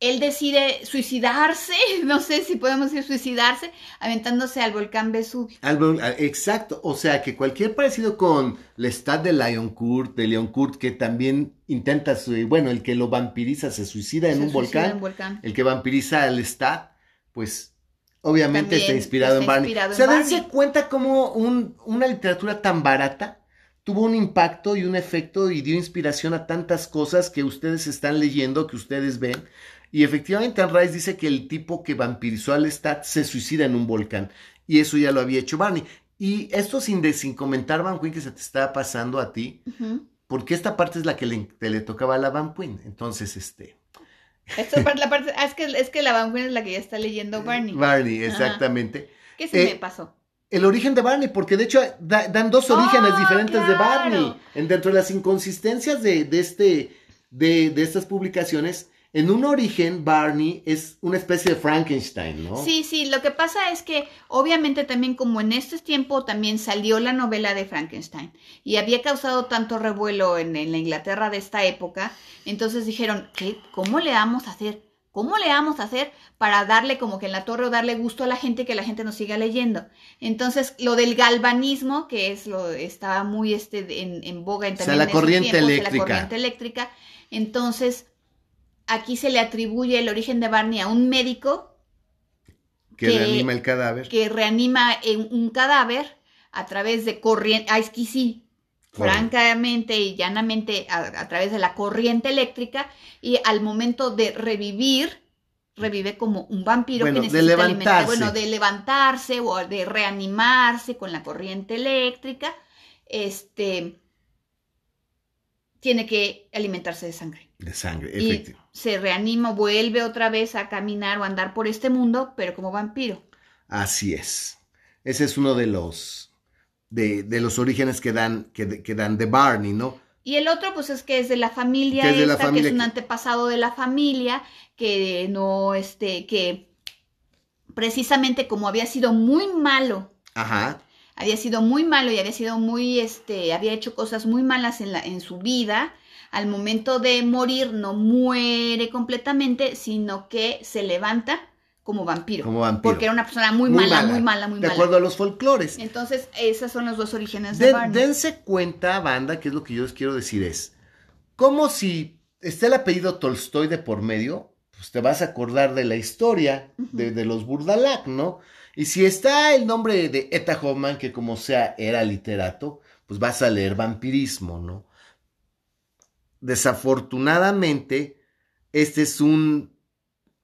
él decide suicidarse, no sé si podemos decir suicidarse, aventándose al volcán Vesubio. Ah, exacto, o sea que cualquier parecido con Lestat de Lioncourt, de Leoncourt, que también intenta, su- bueno, el que lo vampiriza se suicida en un suicida volcán, en volcán. el que vampiriza a Lestat, pues obviamente También está inspirado está en Barney. inspirado o sea, Barney. cuenta cómo un- una literatura tan barata tuvo un impacto y un efecto y dio inspiración a tantas cosas que ustedes están leyendo, que ustedes ven. Y efectivamente, Anne Rice dice que el tipo que vampirizó a Lestat se suicida en un volcán. Y eso ya lo había hecho Barney. Y esto sin, de- sin comentar, Van Queen, que se te estaba pasando a ti, porque esta parte es la que le, que le tocaba a la Van Queen. Entonces, este. Esta parte, la parte, ah, es que, es que la Van Gogh es la que ya está leyendo Barney. Barney, Ajá. exactamente. ¿Qué se Eh, me pasó? El origen de Barney, porque de hecho da- dan dos orígenes ¡Oh, diferentes de! Barney. En, dentro de las inconsistencias de, de este, de, de estas publicaciones, en un origen, Barney es una especie de Frankenstein, ¿no? Sí, sí, lo que pasa es que obviamente también como en este tiempo también salió la novela de Frankenstein y había causado tanto revuelo en, en la Inglaterra de esta época, entonces dijeron, ¿qué? ¿Cómo le vamos a hacer? ¿Cómo le vamos a hacer para darle como que en la torre o darle gusto a la gente y que la gente nos siga leyendo? Entonces, lo del galvanismo, que es lo estaba muy este en, en boga en, O sea, también la en de eléctrica. la corriente eléctrica, entonces aquí se le atribuye el origen de Barney a un médico que que- reanima el cadáver. que reanima en un cadáver a través de corriente, ah, es que sí, francamente y llanamente a, a través de la corriente eléctrica y al momento de revivir, revive como un vampiro Bueno, que de necesita alimentar, levantarse. bueno, de levantarse o de reanimarse con la corriente eléctrica, este tiene que alimentarse de sangre. De sangre, efectivo. Se reanima, vuelve otra vez a caminar o andar por este mundo, pero como vampiro. Así es. Ese es uno de los, de, de los orígenes que dan, que, que dan de Barney, ¿no? Y el otro, pues es que es de la familia Que es la familia que es un antepasado de la familia, que no, este, que precisamente como había sido muy malo, Ajá. había sido muy malo y había sido muy, este, había hecho cosas muy malas en, la, en su vida, al momento de morir no muere completamente, sino que se levanta como vampiro. Como vampiro. Porque era una persona muy, mala, muy mala, muy de mala. De acuerdo a los folclores. Entonces, esos son los dos orígenes de, de Barney. Dense cuenta, banda, que es lo que yo les quiero decir es, como si está el apellido Tolstoy de por medio, pues te vas a acordar de la historia uh -huh. de, de, los Burdalac, ¿no? Y si está el nombre de Eta Hoffman, que como sea era literato, pues vas a leer vampirismo, ¿no? Desafortunadamente, este es un,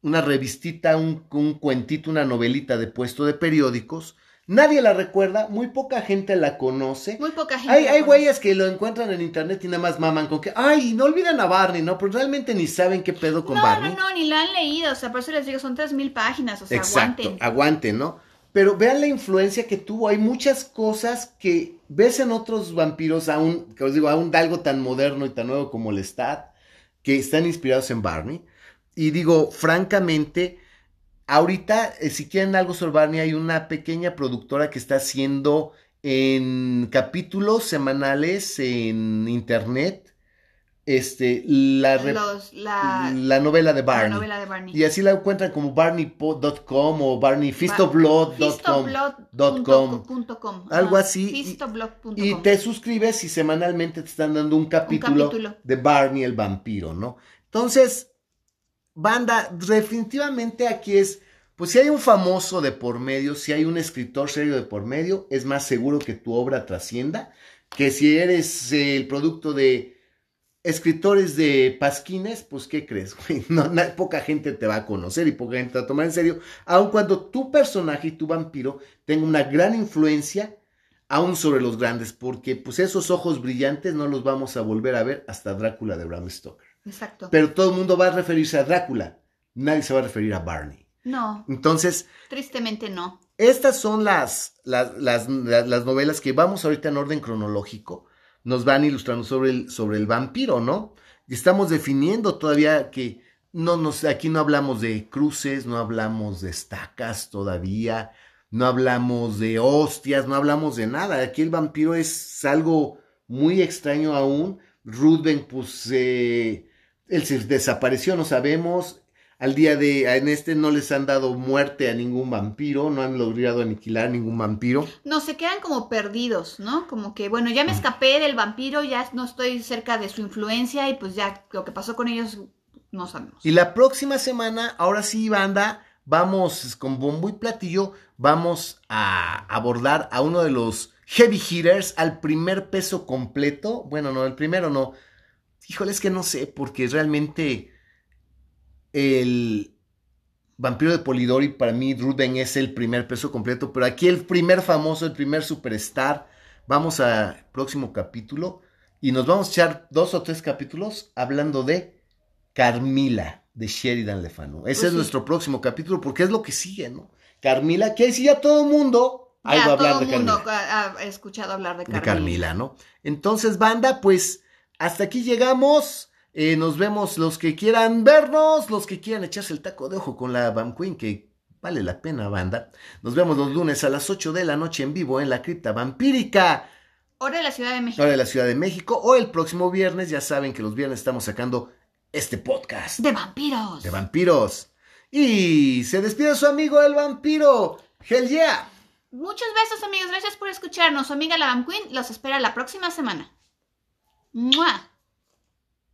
una revistita, un, un cuentito, una novelita de puesto de periódicos. Nadie la recuerda, muy poca gente la conoce. Muy poca gente. Hay, hay güeyes que lo encuentran en internet y nada más maman con que, ay, no olvidan a Barney, ¿no? Pero realmente ni saben qué pedo con no, Barney. No, no, ni la han leído, o sea, por eso les digo, son tres mil páginas, o sea, Exacto, aguanten. aguanten, ¿no? Pero vean la influencia que tuvo. Hay muchas cosas que ves en otros vampiros, aún, que os digo, aún de algo tan moderno y tan nuevo como Lestat, que están inspirados en Barney. Y digo, francamente, ahorita, eh, si quieren algo sobre Barney, hay una pequeña productora que está haciendo en capítulos semanales en internet. Este, la, Los, la, la, novela de Barney. La novela de Barney. Y así la encuentran como barney.com o barneyfistofblood.com. Algo así. Y te suscribes y semanalmente te están dando un capítulo, un capítulo, de Barney el vampiro, ¿no? Entonces, banda, definitivamente aquí es, pues si hay un famoso de por medio, si hay un escritor serio de por medio, es más seguro que tu obra trascienda que si eres el producto de escritores de pasquines, pues ¿qué crees? Güey? No, no, poca gente te va a conocer y poca gente te va a tomar en serio, aun cuando tu personaje y tu vampiro tenga una gran influencia aún sobre los grandes, porque pues esos ojos brillantes no los vamos a volver a ver hasta Drácula de Bram Stoker. Exacto. Pero todo el mundo va a referirse a Drácula, nadie se va a referir a Barney. No. Entonces. Tristemente no. Estas son las, las, las, las novelas que vamos ahorita en orden cronológico nos van ilustrando sobre el, sobre el vampiro, ¿no? Estamos definiendo todavía que no nos, aquí no hablamos de cruces, no hablamos de estacas todavía, no hablamos de hostias, no hablamos de nada. Aquí el vampiro es algo muy extraño aún. Ruthven, pues, eh, él se desapareció, no sabemos. Al día de, en este no les han dado muerte a ningún vampiro, no han logrado aniquilar ningún vampiro. No, se quedan como perdidos, ¿no? Como que, bueno, ya me escapé del vampiro, ya no estoy cerca de su influencia y pues ya lo que pasó con ellos no sabemos. Y la próxima semana, ahora sí, banda, vamos con bombo y platillo, vamos a abordar a uno de los heavy hitters al primer peso completo. Bueno, no, el primero no. Híjole, es que no sé, porque realmente el vampiro de Polidori, para mí, Ruben es el primer peso completo, pero aquí el primer famoso, el primer superstar. Vamos al próximo capítulo y nos vamos a echar dos o tres capítulos hablando de Carmila de Sheridan Le Fanu. Ese Pues es sí. nuestro próximo capítulo porque es lo que sigue, ¿no? Carmila, que si ya todo el mundo Ya a hablar todo de el mundo Carmila. ha, ha escuchado hablar de De Carmila. Carmila, ¿no? Entonces, banda, pues hasta aquí llegamos. Eh, nos vemos los que quieran vernos, los que quieran echarse el taco de ojo con la Bam Queen, que vale la pena, banda. Nos vemos los lunes a las 8 de la noche en vivo en la cripta vampírica. Hora de la Ciudad de México. Ahora de la Ciudad de México. O el próximo viernes, ya saben que los viernes estamos sacando este podcast De vampiros. de vampiros. Y se despide su amigo el vampiro. Hell yeah. Muchos besos, amigos. Gracias por escucharnos. Su amiga la Van Queen los espera la próxima semana. ¡Mua!